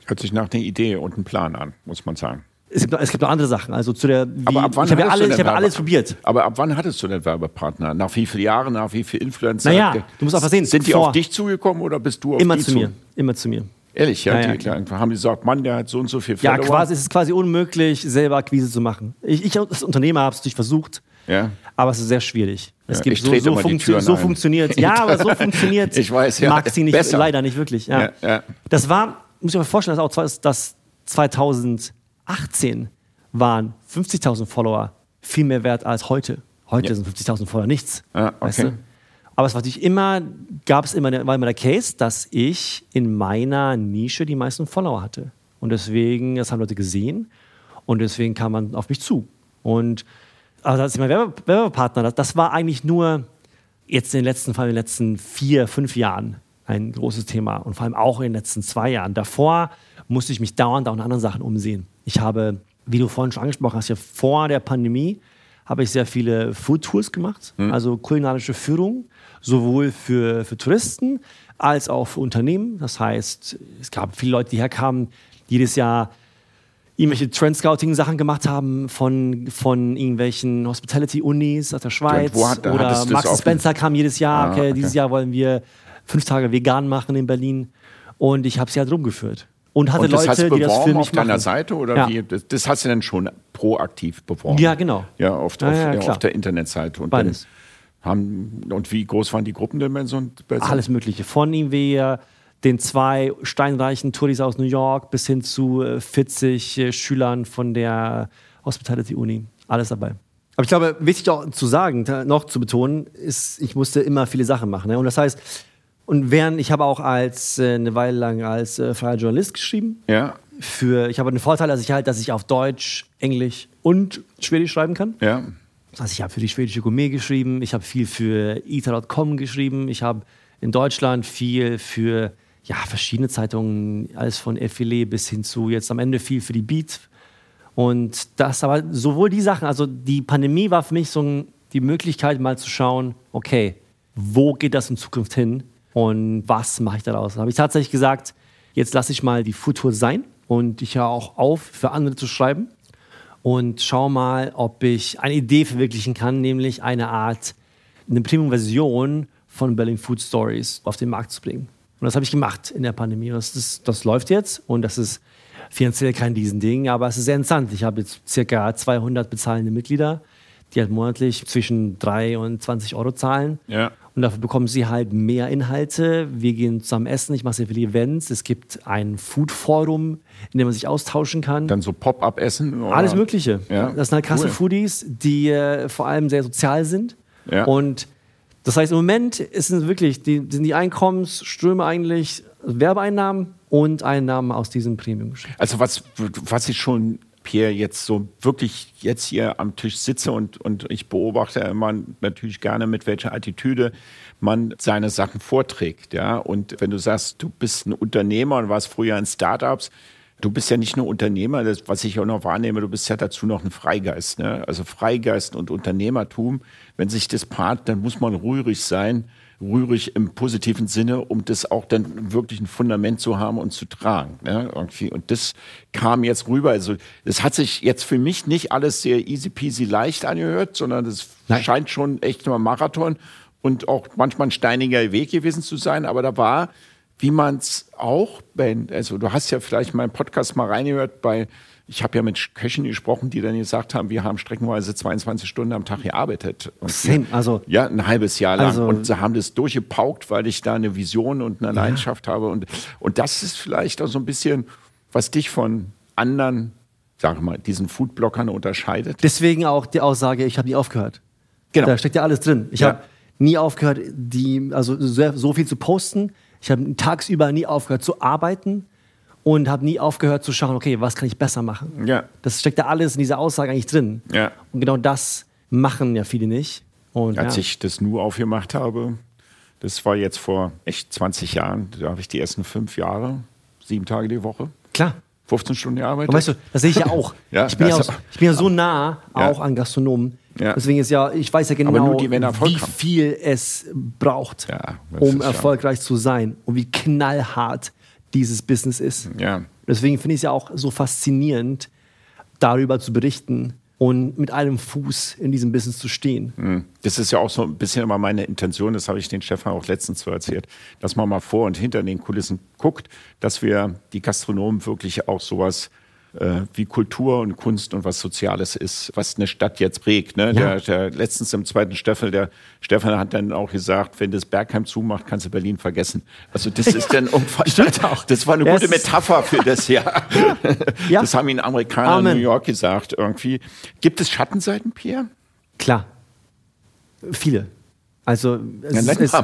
Hört sich nach einer Idee und einem Plan an, muss man sagen. Es gibt, es gibt noch andere Sachen. Also zu der, wie, aber ab wann ich habe ja alles, ich alles probiert. Aber ab wann hattest du denn Werbepartner? Nach wie vielen Jahren, nach wie vielen Influencern? Naja, du musst einfach sehen. Sind die auf dich zugekommen oder bist du auf Immer die zu mir. Zu? Immer zu mir. Ehrlich, ja, naja, die klar. haben die gesagt, Mann, der hat so und so viel Follower. Ja, quasi, es ist quasi unmöglich, selber Akquise zu machen. Ich, ich als Unternehmer habe es natürlich versucht, ja. aber es ist sehr schwierig. Es ja, gibt so, so, funktio so funktioniert. ja, aber so funktioniert ich weiß, ja. Marketing nicht, Besser. leider nicht wirklich. Ja. Ja, ja. Das war, muss ich mir vorstellen, das auch das 2000 18 waren 50.000 Follower viel mehr wert als heute. Heute ja. sind 50.000 Follower nichts. Ah, okay. weißt du? Aber es war natürlich immer, gab es immer, war immer der Case, dass ich in meiner Nische die meisten Follower hatte. Und deswegen, das haben Leute gesehen und deswegen kam man auf mich zu. Und also als ich mein Werbepartner, das, das war eigentlich nur jetzt in den letzten, vor allem in den letzten vier, fünf Jahren ein großes Thema und vor allem auch in den letzten zwei Jahren. Davor musste ich mich dauernd auch in anderen Sachen umsehen. Ich habe, wie du vorhin schon angesprochen hast, ja vor der Pandemie habe ich sehr viele Food Tours gemacht, also kulinarische Führung, sowohl für, für Touristen als auch für Unternehmen. Das heißt, es gab viele Leute, die herkamen, jedes Jahr irgendwelche Trend-Scouting-Sachen gemacht haben von, von irgendwelchen Hospitality-Unis aus der Schweiz. hat- oder Max Spencer kam jedes Jahr. Ah, okay, okay. Dieses Jahr wollen wir fünf Tage vegan machen in Berlin. Und ich habe sie halt rumgeführt. Und hatte und das hast Leute, du die das für beworben mich auf deiner machen. Seite oder Ja. wie? Das, das hast du dann schon proaktiv beworben? Ja, genau. Ja, auf, Ja, auf, ja, auf der Internetseite. Und Beides. Dann haben, und wie groß waren die Gruppen denn bei so Alles Mögliche. Von äh, den zwei steinreichen Touris aus New York bis hin zu äh, 40 äh, Schülern von der Hospitality Uni. Alles dabei. Aber ich glaube, wichtig auch zu sagen, noch zu betonen, ist, ich musste immer viele Sachen machen. Ne? Und das heißt, und während ich habe auch als äh, eine Weile lang als äh, freier Journalist geschrieben. Ja, Für, ich habe den Vorteil, dass ich halt, dass ich auf Deutsch, Englisch und Schwedisch schreiben kann. ja. Das heißt, ich habe für die schwedische Gourmet geschrieben, ich habe viel für Ita.com geschrieben, ich habe in Deutschland viel für ja, verschiedene Zeitungen, alles von Effilé bis hin zu jetzt am Ende viel für die Beat. Und das aber sowohl die Sachen, also die Pandemie war für mich so die Möglichkeit mal zu schauen, okay, wo geht das in Zukunft hin und was mache ich daraus? Da habe ich tatsächlich gesagt, jetzt lasse ich mal die Futur sein und ich höre auch auf, für andere zu schreiben und schau mal, ob ich eine Idee verwirklichen kann, nämlich eine Art, eine Premium-Version von Berlin Food Stories auf den Markt zu bringen. Und das habe ich gemacht in der Pandemie. Das, das, das läuft jetzt und das ist finanziell kein Riesending, aber es ist sehr interessant. Ich habe jetzt circa 200 bezahlende Mitglieder, die halt monatlich zwischen 3 und 20 Euro zahlen. Ja. Und dafür bekommen sie halt mehr Inhalte. Wir gehen zusammen essen. Ich mache sehr viele Events. Es gibt ein Food-Forum, in dem man sich austauschen kann. Dann so Pop-up-Essen? Alles Mögliche. Ja, Das sind halt krasse cool. Foodies, die äh, vor allem sehr sozial sind. Ja. Und das heißt, im Moment es wirklich, die, sind die Einkommensströme eigentlich Werbeeinnahmen und Einnahmen aus diesem Premium-Geschäft. Also was, was ich schon, Pierre, jetzt so wirklich jetzt hier am Tisch sitze und, und ich beobachte immer natürlich gerne, mit welcher Attitüde man seine Sachen vorträgt. Ja? Und wenn du sagst, du bist ein Unternehmer und warst früher in Startups, du bist ja nicht nur Unternehmer, das, was ich auch noch wahrnehme, du bist ja dazu noch ein Freigeist. Ne? Also Freigeist und Unternehmertum, wenn sich das paart, dann muss man rührig sein, rührig im positiven Sinne, um das auch dann wirklich ein Fundament zu haben und zu tragen. Ne? Irgendwie. Und das kam jetzt rüber. Also das hat sich jetzt für mich nicht alles sehr easy peasy leicht angehört, sondern das Nein. scheint schon echt ein Marathon und auch manchmal ein steiniger Weg gewesen zu sein. Aber da war, wie man es auch, Ben, also du hast ja vielleicht meinen Podcast mal reingehört bei ich habe ja mit Köchen gesprochen, die dann gesagt haben, wir haben streckenweise 22 Stunden am Tag gearbeitet. Und Same, also- ja, ein halbes Jahr lang. Also- und sie haben das durchgepaukt, weil ich da eine Vision und eine Leidenschaft habe. Und, und das ist vielleicht auch so ein bisschen, was dich von anderen, sag mal, diesen Foodblockern unterscheidet? Deswegen auch die Aussage, ich habe nie aufgehört. Genau. Da steckt ja alles drin. Ich Ja. habe nie aufgehört, die, also so, so viel zu posten. Ich habe tagsüber nie aufgehört zu arbeiten und habe nie aufgehört zu schauen, okay, was kann ich besser machen? Ja. Das steckt ja alles in dieser Aussage eigentlich drin. Ja. Und genau das machen ja viele nicht. Und Als ja. ich das Nu aufgemacht habe, das war jetzt vor echt 20 Jahren, da habe ich die ersten fünf Jahre, sieben Tage die Woche, Klar. 15 Stunden gearbeitet. Und weißt du, das sehe ich ja auch. Ja, ich, bin ja also- auch ich bin ja so nah auch an Gastronomen. Ja. Deswegen ist ja, ich weiß ja genau, die, wie viel es braucht, Ja, um erfolgreich zu sein und wie knallhart dieses Business ist. Ja. Deswegen finde ich es ja auch so faszinierend, darüber zu berichten und mit einem Fuß in diesem Business zu stehen. Das ist ja auch so ein bisschen immer meine Intention, das habe ich den Stefan auch letztens so erzählt, dass man mal vor und hinter den Kulissen guckt, dass wir die Gastronomen wirklich auch sowas äh, wie Kultur und Kunst und was Soziales ist, was eine Stadt jetzt prägt. Ne? Ja. Der, der letztens im zweiten Staffel, der Stefan hat dann auch gesagt, wenn das Bergheim zumacht, kannst du Berlin vergessen. Also das ist dann umfangreich. Das war eine gute Metapher für das Jahr. Ja. Das haben ihn Amerikaner in Amen. New York gesagt irgendwie. Gibt es Schattenseiten, Pierre? Klar. Viele. Also es, Ja, ist-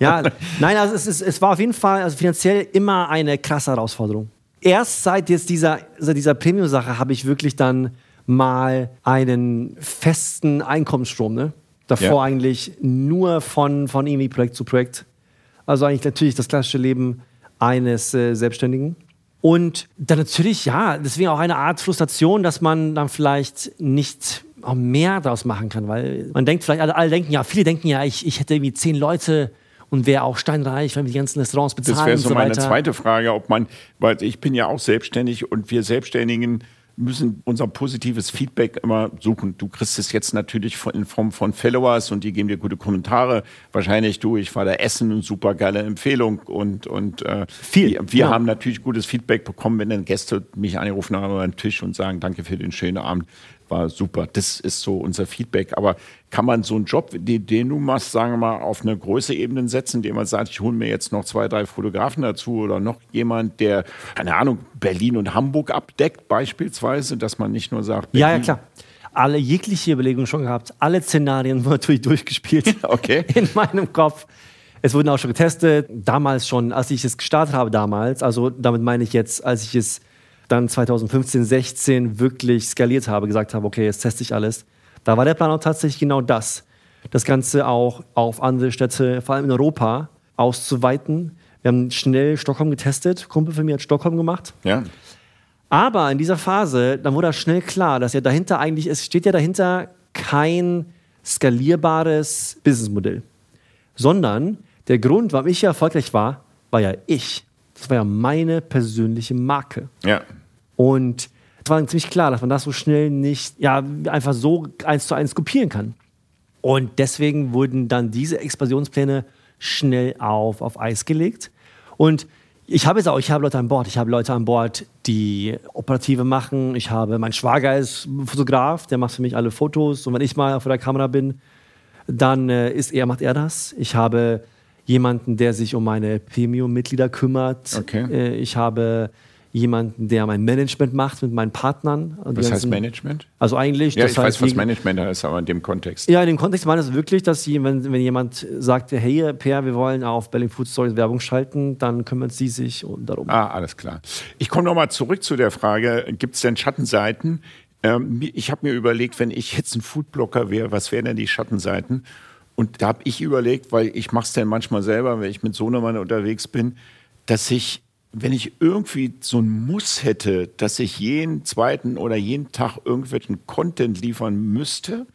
ja, nein, also es, ist, es war auf jeden Fall also finanziell immer eine krasse Herausforderung. Erst seit jetzt dieser, seit dieser Premium-Sache habe ich wirklich dann mal einen festen Einkommensstrom. Ne? Davor Ja. eigentlich nur von, von irgendwie Projekt zu Projekt. Also eigentlich natürlich das klassische Leben eines äh, Selbstständigen. Und dann natürlich, ja, deswegen auch eine Art Frustration, dass man dann vielleicht nicht auch mehr daraus machen kann, weil man denkt vielleicht, alle, alle denken ja, viele denken ja, ich, ich hätte irgendwie zehn Leute und wäre auch steinreich, wenn wir die ganzen Restaurants bezahlen Das wäre so so meine zweite Frage, ob man, weil ich bin ja auch selbstständig und wir Selbstständigen müssen unser positives Feedback immer suchen. Du kriegst es jetzt natürlich in Form von Followers und die geben dir gute Kommentare. Wahrscheinlich du, ich war da essen und super geile Empfehlung und, und äh, Viel, Wir, wir ja. haben natürlich gutes Feedback bekommen, wenn dann Gäste mich angerufen haben an den Tisch und sagen, danke für den schönen Abend. War super. Das ist so unser Feedback. Aber kann man so einen Job, den, den du machst, sagen wir mal, auf eine größere Ebene setzen, indem man sagt, ich hole mir jetzt noch zwei, drei Fotografen dazu oder noch jemand, der, keine Ahnung, Berlin und Hamburg abdeckt, beispielsweise, dass man nicht nur sagt, Ja, ja, Berlin- klar. Alle jegliche Überlegungen schon gehabt, alle Szenarien wurden natürlich durchgespielt. Okay. In meinem Kopf. Es wurden auch schon getestet. Damals schon, als ich es gestartet habe damals, also damit meine ich jetzt, als ich es dann 2015, 16 wirklich skaliert habe, gesagt habe, okay, jetzt teste ich alles. Da war der Plan auch tatsächlich genau das. Das Ganze auch auf andere Städte, vor allem in Europa, auszuweiten. Wir haben schnell Stockholm getestet. Kumpel von mir hat Stockholm gemacht. Ja. Aber in dieser Phase, dann wurde schnell klar, dass ja dahinter eigentlich, es steht ja dahinter kein skalierbares Businessmodell. Sondern der Grund, warum ich ja erfolgreich war, war ja ich. Das war ja meine persönliche Marke. Ja. Und es war ziemlich klar, dass man das so schnell nicht ja, einfach so eins zu eins kopieren kann. Und deswegen wurden dann diese Expansionspläne schnell auf, auf Eis gelegt. Und ich habe jetzt auch, ich habe Leute an Bord. Ich habe Leute an Bord, die Operative machen. Ich habe, mein Schwager ist Fotograf, der macht für mich alle Fotos. Und wenn ich mal vor der Kamera bin, dann äh, ist er, macht er das. Ich habe jemanden, der sich um meine Premium-Mitglieder kümmert. Okay. Äh, ich habe jemanden, der mein Management macht mit meinen Partnern. Was heißt ganzen- Management? Also eigentlich, Ja, das ich heißt, weiß, was Management heißt, aber in dem Kontext. ja, in dem Kontext meine ich es wirklich, dass wenn, wenn jemand sagt, hey Per, wir wollen auf Berlin Food Stories Werbung schalten, dann kümmert sie sich um, darum. Ah, alles klar. Ich komme nochmal zurück zu der Frage, gibt es denn Schattenseiten? Ähm, ich habe mir überlegt, wenn ich jetzt ein Foodblocker wäre, was wären denn die Schattenseiten? Und da habe ich überlegt, weil ich mache es dann manchmal selber, wenn ich mit Sohnemann unterwegs bin, dass ich, wenn ich irgendwie so ein Muss hätte, dass ich jeden zweiten oder jeden Tag irgendwelchen Content liefern müsste,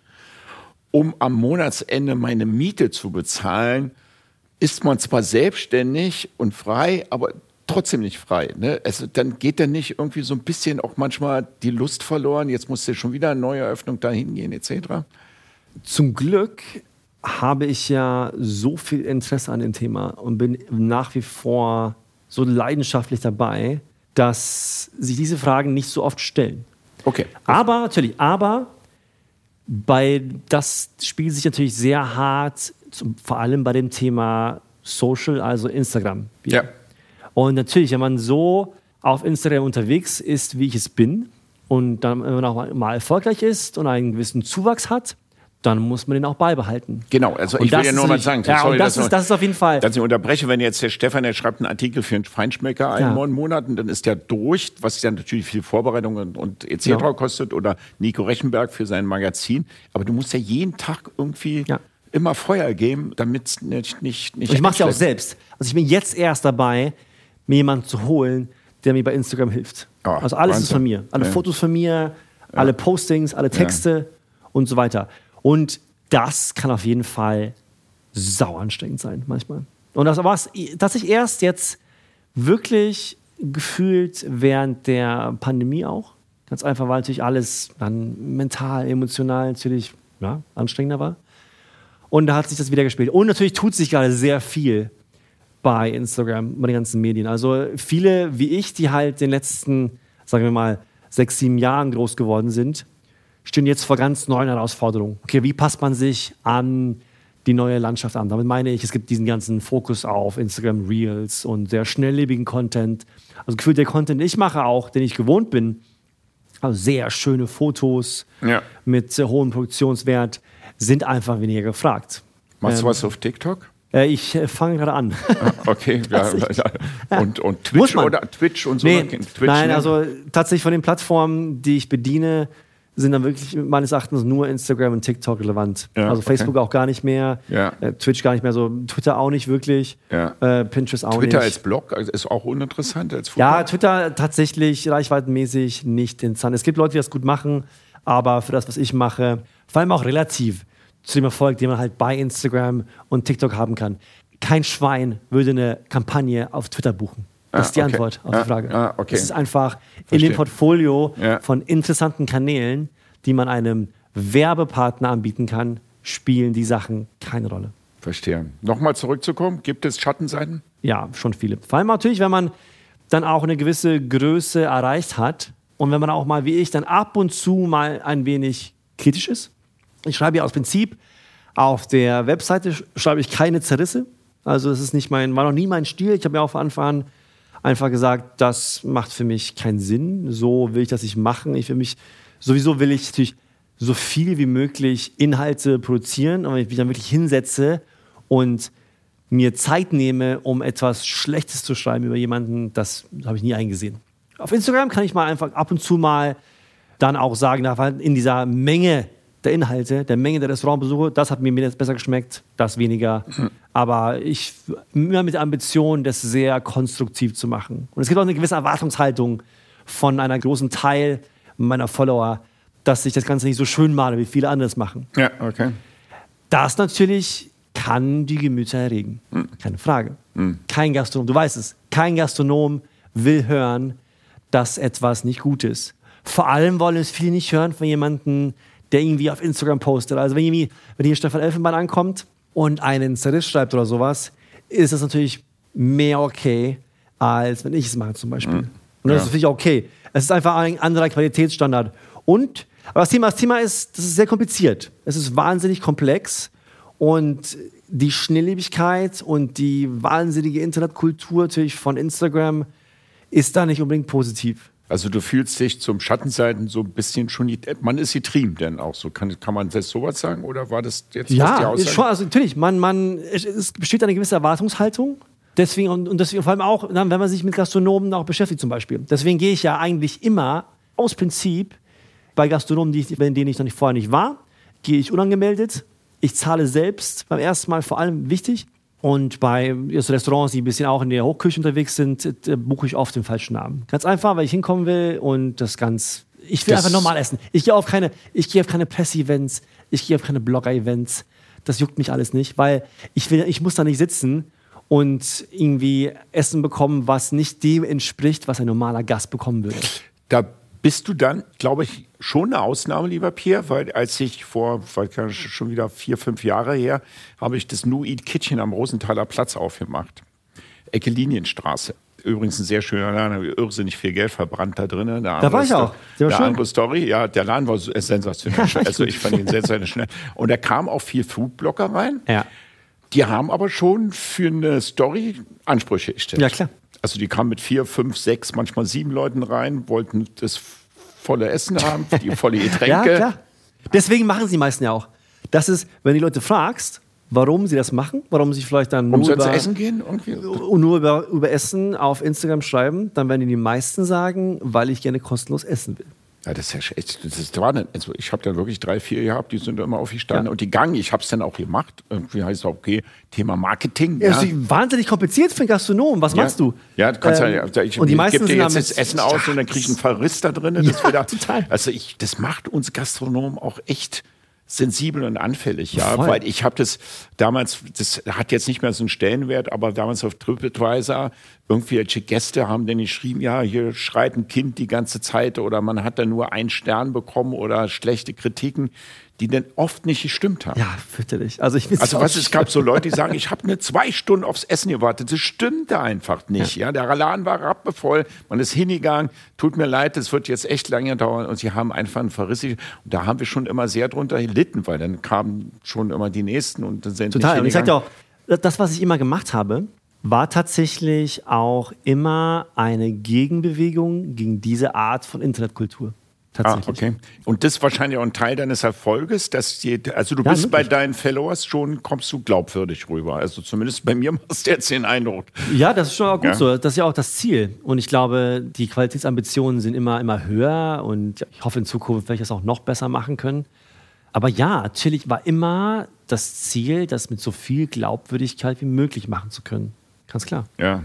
um am Monatsende meine Miete zu bezahlen, ist man zwar selbstständig und frei, aber trotzdem nicht frei. Ne? Also dann geht dann nicht irgendwie so ein bisschen auch manchmal die Lust verloren. Jetzt muss ja schon wieder eine neue Eröffnung dahin gehen, etc. Zum Glück habe ich ja so viel Interesse an dem Thema und bin nach wie vor so leidenschaftlich dabei, dass sich diese Fragen nicht so oft stellen. Okay. Aber natürlich, aber bei das spielt sich natürlich sehr hart, zum, vor allem bei dem Thema Social, also Instagram. Ja. Und natürlich, wenn man so auf Instagram unterwegs ist, wie ich es bin und dann, man auch mal erfolgreich ist und einen gewissen Zuwachs hat, dann muss man den auch beibehalten. Genau, also Und ich will ja ist nur mal sagen, ja, sorry, das, ist, das ist auf jeden Fall. Dass ich unterbreche, wenn jetzt der Stefan, der schreibt einen Artikel für einen Feinschmecker einen Ja. neun Monaten, dann ist der durch, was ja natürlich viel Vorbereitung und, und etc. Ja. kostet oder Nico Rechenberg für sein Magazin. Aber du musst ja jeden Tag irgendwie Ja. immer Feuer geben, damit es nicht, nicht, nicht Und ich mache es ja auch selbst. Also ich bin jetzt erst dabei, mir jemanden zu holen, der mir bei Instagram hilft. Ah, also alles ist Wahnsinn. von mir. Alle. Fotos von mir, alle Postings, alle Texte und so weiter. Und das kann auf jeden Fall sau anstrengend sein manchmal. Und das war tatsächlich erst jetzt wirklich gefühlt während der Pandemie auch. Ganz einfach, weil natürlich alles dann mental, emotional natürlich ja, anstrengender war. Und da hat sich das wieder gespielt. Und natürlich tut sich gerade sehr viel bei Instagram, bei den ganzen Medien. Also viele wie ich, die halt den letzten, sagen wir mal, sechs, sieben Jahren groß geworden sind, stehen jetzt vor ganz neuen Herausforderungen. Okay, wie passt man sich an die neue Landschaft an? Damit meine ich, es gibt diesen ganzen Fokus auf Instagram Reels und sehr schnelllebigen Content. Also gefühlt der Content, den ich mache auch, den ich gewohnt bin, also sehr schöne Fotos Ja. mit sehr hohem Produktionswert, sind einfach weniger gefragt. Machst du Ähm, was auf TikTok? Äh, ich äh, fange gerade an. Okay, ja, ja. Und, und Twitch oder Twitch und so. Nee, Twitch, nein, ne? also tatsächlich von den Plattformen, die ich bediene, sind dann wirklich meines Erachtens nur Instagram und TikTok relevant. Ja, also okay. Facebook auch gar nicht mehr, Ja. äh, Twitch gar nicht mehr so, Twitter auch nicht wirklich, Ja. äh, Pinterest auch Twitter nicht. als Blog also ist auch uninteressant als ja, Foto? Twitter tatsächlich reichweitenmäßig nicht interessant. Es gibt Leute, die das gut machen, aber für das, was ich mache, vor allem auch relativ zu dem Erfolg, den man halt bei Instagram und TikTok haben kann. Kein Schwein würde eine Kampagne auf Twitter buchen. Das Ah, ist die okay. Antwort auf Ah, die Frage. ah, okay. Es ist einfach in Verstehe. dem Portfolio Ja. von interessanten Kanälen, die man einem Werbepartner anbieten kann, spielen die Sachen keine Rolle. Verstehe. Nochmal zurückzukommen, gibt es Schattenseiten? Ja, schon viele. Vor allem natürlich, wenn man dann auch eine gewisse Größe erreicht hat und wenn man auch mal wie ich dann ab und zu mal ein wenig kritisch ist. Ich schreibe ja aus Prinzip auf der Webseite sch- schreibe ich keine Zerrisse. Also das ist nicht mein, war noch nie mein Stil. Ich habe mir auch von Anfang an einfach gesagt, das macht für mich keinen Sinn. So will ich das nicht machen. Ich will mich, sowieso will ich natürlich so viel wie möglich Inhalte produzieren. Und wenn ich mich dann wirklich hinsetze und mir Zeit nehme, um etwas Schlechtes zu schreiben über jemanden, das habe ich nie eingesehen. Auf Instagram kann ich mal einfach ab und zu mal dann auch sagen, in dieser Menge der Inhalte, der Menge der Restaurantbesuche, das hat mir jetzt besser geschmeckt, das weniger. Aber ich immer mit der Ambition, das sehr konstruktiv zu machen. Und es gibt auch eine gewisse Erwartungshaltung von einer großen Teil meiner Follower, dass ich das Ganze nicht so schön male, wie viele andere es machen. Ja, okay. Das natürlich kann die Gemüter erregen. Keine Frage. Kein Gastronom, du weißt es, kein Gastronom will hören, dass etwas nicht gut ist. Vor allem wollen es viele nicht hören von jemandem, der irgendwie auf Instagram postet. Also wenn, irgendwie, wenn hier Stefan Elfenbein ankommt und einen Zerriss schreibt oder sowas, ist das natürlich mehr okay, als wenn ich es mache zum Beispiel. Und das Ja. ist natürlich okay. Es ist einfach ein anderer Qualitätsstandard. Und, aber das Thema, das Thema ist, das ist sehr kompliziert. Es ist wahnsinnig komplex und die Schnelllebigkeit und die wahnsinnige Internetkultur natürlich von Instagram ist da nicht unbedingt positiv. Also du fühlst dich zum Schattenseiten so ein bisschen schon, man ist getrieben denn auch so. Kann, kann man das sowas sagen oder war das jetzt die Ja, ist schon, also natürlich, man, man, es, es besteht eine gewisse Erwartungshaltung. Deswegen, und, deswegen vor allem auch, wenn man sich mit Gastronomen auch beschäftigt zum Beispiel. Deswegen gehe ich ja eigentlich immer aus Prinzip bei Gastronomen, die ich, bei denen ich noch nicht vorher nicht war, gehe ich unangemeldet. Ich zahle selbst beim ersten Mal vor allem wichtig. Und bei Restaurants, die ein bisschen auch in der Hochküche unterwegs sind, äh, buche ich oft den falschen Namen. Ganz einfach, weil ich hinkommen will und das ganz. Ich will Das- einfach normal essen. Ich gehe auf keine, ich gehe auf keine Presse-Events, ich gehe auf keine Blogger-Events. Das juckt mich alles nicht, weil ich will, ich muss da nicht sitzen und irgendwie Essen bekommen, was nicht dem entspricht, was ein normaler Gast bekommen würde. Da bist du dann, glaube ich, schon eine Ausnahme, lieber Pierre, weil als ich vor, weil schon wieder vier, fünf Jahre her, habe ich das New Eat Kitchen am Rosenthaler Platz aufgemacht. Ecke Linienstraße. Übrigens ein sehr schöner Laden, habe ich irrsinnig viel Geld verbrannt da drinnen. Da war ich auch. Der war Der schön. andere Story, ja, der Laden war äh, sensationell. also ich fand ihn sensationell. Und da kam auch viel Foodblocker rein. Ja. Die haben aber schon für eine Story Ansprüche gestellt. Ja, klar. Also die kamen mit vier, fünf, sechs, manchmal sieben Leuten rein, wollten das volle Essen haben, die volle Getränke. Ja, klar. Deswegen machen sie die meisten ja auch. Das ist, wenn die Leute fragst, warum sie das machen, warum sie vielleicht dann nur über, essen gehen? Irgendwie? nur über, über Essen auf Instagram schreiben, dann werden die meisten sagen, weil ich gerne kostenlos essen will. Ja, das ist ja das war dann, also ich habe dann wirklich drei, vier gehabt, die sind immer aufgestanden Ja. und die gegangen. Ich habe es dann auch gemacht. Irgendwie heißt es auch, okay, Thema Marketing. Ja. Das ist wahnsinnig kompliziert für einen Gastronom. Was machst du? Ja, du kannst Ähm, ja, ich, und die ich meisten gebe dir jetzt das Essen aus und dann krieg ich einen Verriss da drin. Das Ja, wieder, total. Also ich, das macht uns Gastronomen auch echt sensibel und anfällig, ja, Voll. weil ich habe das damals, das hat jetzt nicht mehr so einen Stellenwert, aber damals auf TripAdvisor irgendwelche Gäste haben dann geschrieben, ja, hier schreit ein Kind die ganze Zeit oder man hat da nur einen Stern bekommen oder schlechte Kritiken, die dann oft nicht gestimmt haben. Ja, fürchterlich. Also, ich Also was, es gab so. Leute, die sagen, ich habe eine zwei Stunden aufs Essen gewartet. Das stimmte einfach nicht. Ja. Der Laden war rappevoll, man ist hingegangen, tut mir leid, das wird jetzt echt lange dauern. Und sie haben einfach einen Verriss. Und da haben wir schon immer sehr drunter gelitten, weil dann kamen schon immer die Nächsten und dann sind Total. Und ich sag dir auch, das, was ich immer gemacht habe, war tatsächlich auch immer eine Gegenbewegung gegen diese Art von Internetkultur. Ah, Tatsächlich. okay. Und das ist wahrscheinlich auch ein Teil deines Erfolges, dass die, also du Ja, bist bei wirklich. deinen Followers schon, kommst du glaubwürdig rüber. Also zumindest bei mir machst du jetzt den Eindruck. Ja, das ist schon auch gut Ja. so. Das ist ja auch das Ziel. Und ich glaube, die Qualitätsambitionen sind immer, immer höher und ich hoffe, in Zukunft werde ich das auch noch besser machen können. Aber ja, natürlich war immer das Ziel, das mit so viel Glaubwürdigkeit wie möglich machen zu können. Ganz klar. Ja.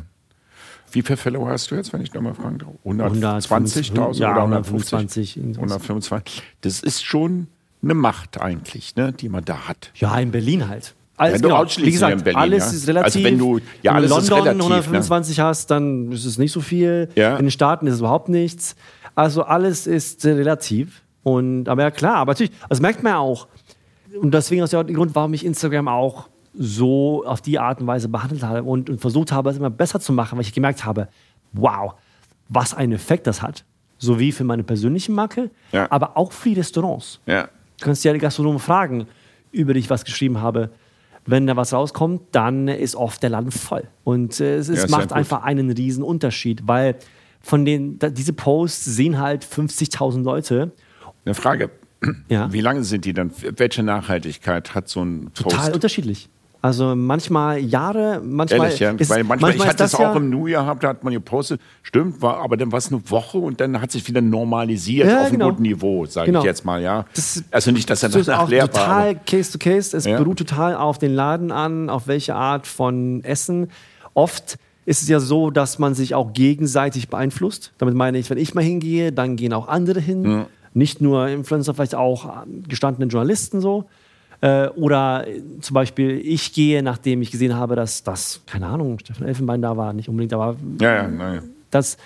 Wie viele Follower hast du jetzt, wenn ich nochmal fragen darf? 120, 120.000 ja, oder 125, 150? 125. Das ist schon eine Macht eigentlich, ne, die man da hat. Ja, in Berlin halt. Alles, Wenn du genau. ausschließt Wie gesagt, in Berlin, alles ja. ist relativ. Also wenn du- ja, du alles London relativ, ne? 125 hast, dann ist es nicht so viel. Ja. In den Staaten ist es überhaupt nichts. Also alles ist relativ. Und, aber ja, klar, aber natürlich, das merkt man ja auch. Und deswegen ist ja auch der Grund, warum ich Instagram auch so auf die Art und Weise behandelt habe und, und versucht habe, es immer besser zu machen, weil ich gemerkt habe, wow, was einen Effekt das hat. Sowie für meine persönliche Marke, Ja. aber auch für die Restaurants. Ja. Du kannst ja die Gastronomen fragen, über die ich was geschrieben habe. Wenn da was rauskommt, dann ist oft der Laden voll. Und äh, es, Ja, macht einfach einen riesen Unterschied, weil von den, da, diese Posts sehen halt 50.000 Leute. Eine Frage. Ja. Wie lange sind die dann? Welche Nachhaltigkeit hat so ein Total Post? unterschiedlich. Also manchmal Jahre, manchmal. Ehrlich, ja. ist- Weil manchmal, ich ist hatte das auch ja, im New Year, gehabt, da hat man gepostet, stimmt, war, aber dann war es eine Woche und dann hat sich wieder normalisiert Ja, auf einem genau. guten Niveau, sage Genau. ich jetzt mal, ja. Das- also nicht, dass er Das danach leer war. total aber- Case to Case. Es Ja. beruht total auf den Laden an, auf welche Art von Essen. Oft ist es ja so, dass man sich auch gegenseitig beeinflusst. Damit meine ich, wenn ich mal hingehe, dann gehen auch andere hin. Nicht nur Influencer, vielleicht auch gestandene Journalisten so. Äh, oder äh, zum Beispiel, ich gehe, nachdem ich gesehen habe, dass das, keine Ahnung, Stefan Elfenbein da war, nicht unbedingt, aber Ja, ja, naja. das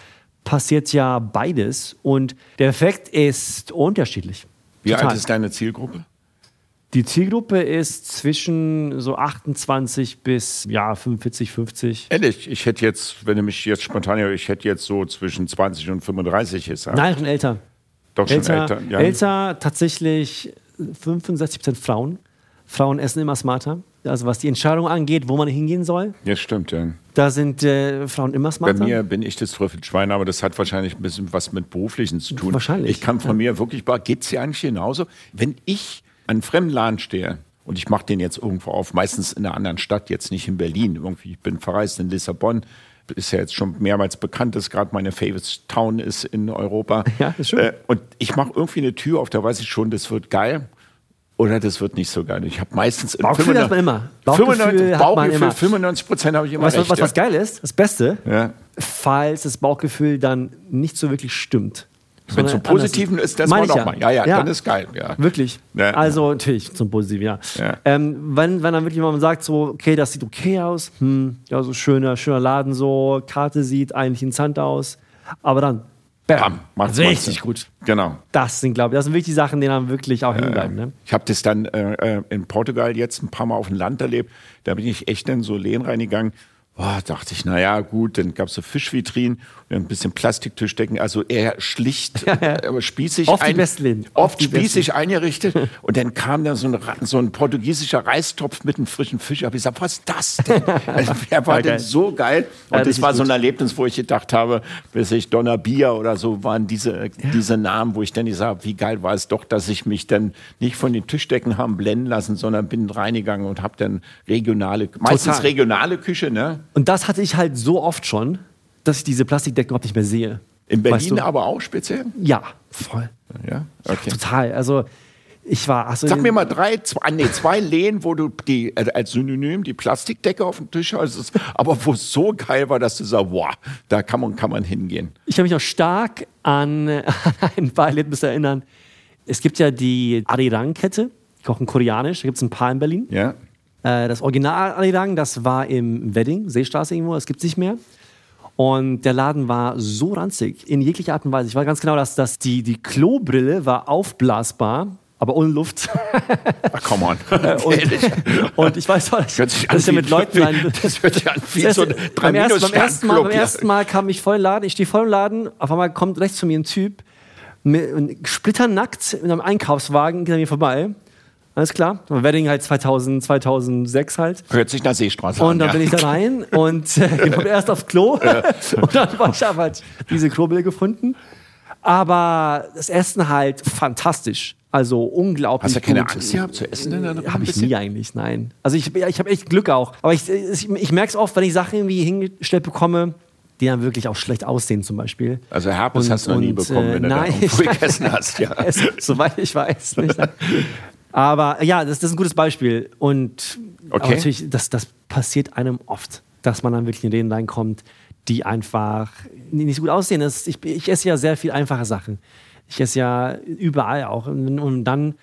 passiert ja beides. Und der Effekt ist unterschiedlich. Wie Total. alt ist deine Zielgruppe? Die Zielgruppe ist zwischen so 28 bis ja, 45, 50. Ehrlich, ich hätte jetzt, wenn du mich jetzt spontan, ich hätte jetzt so zwischen 20 und 35 gesagt. Nein, schon älter. Doch schon Älter, älter. Ja. älter tatsächlich 65 Prozent Frauen. Frauen essen immer smarter. Also was die Entscheidung angeht, wo man hingehen soll, ja, stimmt, ja. da sind äh, Frauen immer Bei smarter. mir bin ich das Trüffelschwein, aber das hat wahrscheinlich ein bisschen was mit Beruflichen zu tun. Wahrscheinlich, Ich kann von mir wirklich, geht es dir eigentlich genauso? Wenn ich an einem fremden Laden stehe und ich mache den jetzt irgendwo auf, meistens in einer anderen Stadt, jetzt nicht in Berlin, irgendwie, ich bin verreist in Lissabon, ist ja jetzt schon mehrmals bekannt, dass gerade meine Favorite Town ist in Europa. Ja, ist schön. Äh, und ich mache irgendwie eine Tür auf, da weiß ich schon, das wird geil. Oder das wird nicht so geil. Ich habe meistens Bauchgefühl hat man immer. Bauchgefühl 95, hat man Bauchgefühl, immer. 95 Prozent habe ich immer Weißt recht. was, ja. was geil ist? Das Beste, Ja. falls das Bauchgefühl dann nicht so wirklich stimmt. Wenn es zum Positiven ist, das Meine war ich doch mal. Ja, ja, dann ist geil. Ja. Wirklich. Ja. Also natürlich zum Positiven, ja. Ja. Ähm, wenn, wenn dann wirklich mal sagt, so, okay, das sieht okay aus, hm, ja, so schöner, schöner Laden, so, Karte sieht eigentlich interessant aus, aber dann, bam, Bam, macht's richtig mal. gut. Genau. Das sind, glaube ich, das sind wirklich die Sachen, die dann wirklich auch hängen bleiben. Ne? Ich habe das dann äh, äh, in Portugal jetzt ein paar Mal auf dem Land erlebt. Da bin ich echt in so Läden reingegangen, Boah, dachte ich, naja, gut, dann gab es so Fischvitrinen und ein bisschen Plastiktischdecken, also eher schlicht, aber spießig. Oft die ein- Läden. Oft Oft spießig eingerichtet. Und dann kam da so ein, so ein portugiesischer Reistopf mit einem frischen Fisch. Ich habe gesagt, was ist das denn? Also, wer war geil. denn so geil? Und Ja, das war so ein. Erlebnis, wo ich gedacht habe, weiß ich, Donna Bier oder so waren diese, diese Namen, wo ich dann gesagt habe, wie geil war es doch, dass ich mich dann nicht von den Tischdecken haben blenden lassen, sondern bin reingegangen und habe dann regionale, meistens Total. regionale Küche, ne? Und das hatte ich halt so oft schon, dass ich diese Plastikdecken überhaupt nicht mehr sehe. In Berlin Weißt du? aber auch speziell? Ja, voll. Ja, okay. Total. Also ich war. Also Sag mir mal drei, zwei, nee, zwei Läden, wo du die äh, als Synonym die Plastikdecke auf dem Tisch hast, aber wo es so geil war, dass du sagst, wow, da kann man, kann man hingehen. Ich kann mich noch stark an, an ein paar Erlebnisse erinnern. Es gibt ja die Arirang-Kette, kochen koreanisch, da gibt es ein paar in Berlin. Ja. Äh, das Original Arirang, das war im Wedding, Seestraße irgendwo, das gibt es nicht mehr. Und der Laden war so ranzig, in jeglicher Art und Weise. Ich weiß ganz genau, dass, dass die, die Klobrille war aufblasbar, aber ohne Luft. Ach, come on. und, und ich weiß auch, dass, sich an ich ja mit Leuten wie- ein, das hört sich an wie so ein beim, ersten, beim, ersten Mal, beim ersten Mal kam ich voll im Laden, ich stehe voll im Laden, auf einmal kommt rechts von mir ein Typ, mit, splitternackt in einem Einkaufswagen, geht an mir vorbei. Alles klar, Wedding halt 2000, 2006 halt. Hört sich nach Seestraße Und an. dann ja. bin ich da rein und äh, ich bin erst aufs Klo und dann war ich aber halt diese Klobrille gefunden. Aber das Essen halt fantastisch. Also unglaublich Hast du keine gut. Angst gehabt zu essen? ein Habe ich nie eigentlich, nein. Also ich, ich habe echt Glück auch. Aber ich, ich, ich merke es oft, wenn ich Sachen irgendwie hingestellt bekomme, die dann wirklich auch schlecht aussehen zum Beispiel. Also Herpes Und- hast du noch nie und, bekommen, äh, wenn du da nein. irgendwo gegessen hast. Ja. Soweit ich weiß nicht. Aber ja, das, das ist ein gutes Beispiel. Und Okay. natürlich, das, das passiert einem oft, dass man dann wirklich in Läden reinkommt, die einfach nicht so gut aussehen. Das, ich, ich esse ja sehr viel einfache Sachen. Ich esse ja überall auch. Und, und dann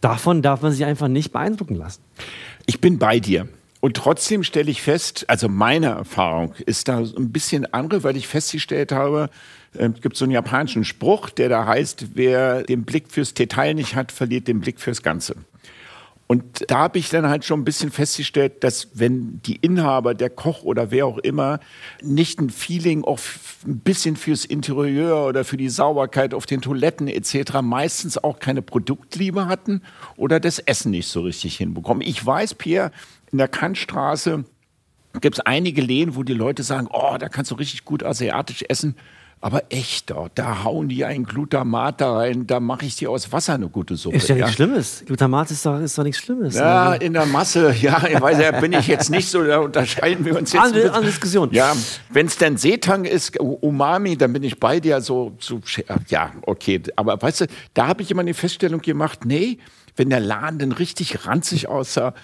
davon darf man sich einfach nicht beeindrucken lassen. Ich bin bei dir. Und trotzdem stelle ich fest, also meine Erfahrung ist da ein bisschen andere, weil ich festgestellt habe, äh, es gibt so einen japanischen Spruch, der da heißt, wer den Blick fürs Detail nicht hat, verliert den Blick fürs Ganze. Und da habe ich dann halt schon ein bisschen festgestellt, dass wenn die Inhaber, der Koch oder wer auch immer, nicht ein Feeling auch ein bisschen fürs Interieur oder für die Sauberkeit auf den Toiletten etc. meistens auch keine Produktliebe hatten oder das Essen nicht so richtig hinbekommen. Ich weiß, Pierre, in der Kantstraße gibt es einige Läden, wo die Leute sagen, oh, da kannst du richtig gut asiatisch essen. Aber echt, da, da hauen die ein Glutamat da rein, da mache ich dir aus Wasser eine gute Suppe. Ist ja nichts Schlimmes. Glutamat ist doch, ist doch nichts Schlimmes. Ja, Also, in der Masse, ja, ich weiß, ja, bin ich jetzt nicht so, da unterscheiden wir uns jetzt. Andere, andere Diskussion. Ja, wenn es dann Seetang ist, Umami, dann bin ich bei dir so, so, ja, okay. Aber weißt du, da habe ich immer eine Feststellung gemacht, nee, wenn der Laden dann richtig ranzig aussah,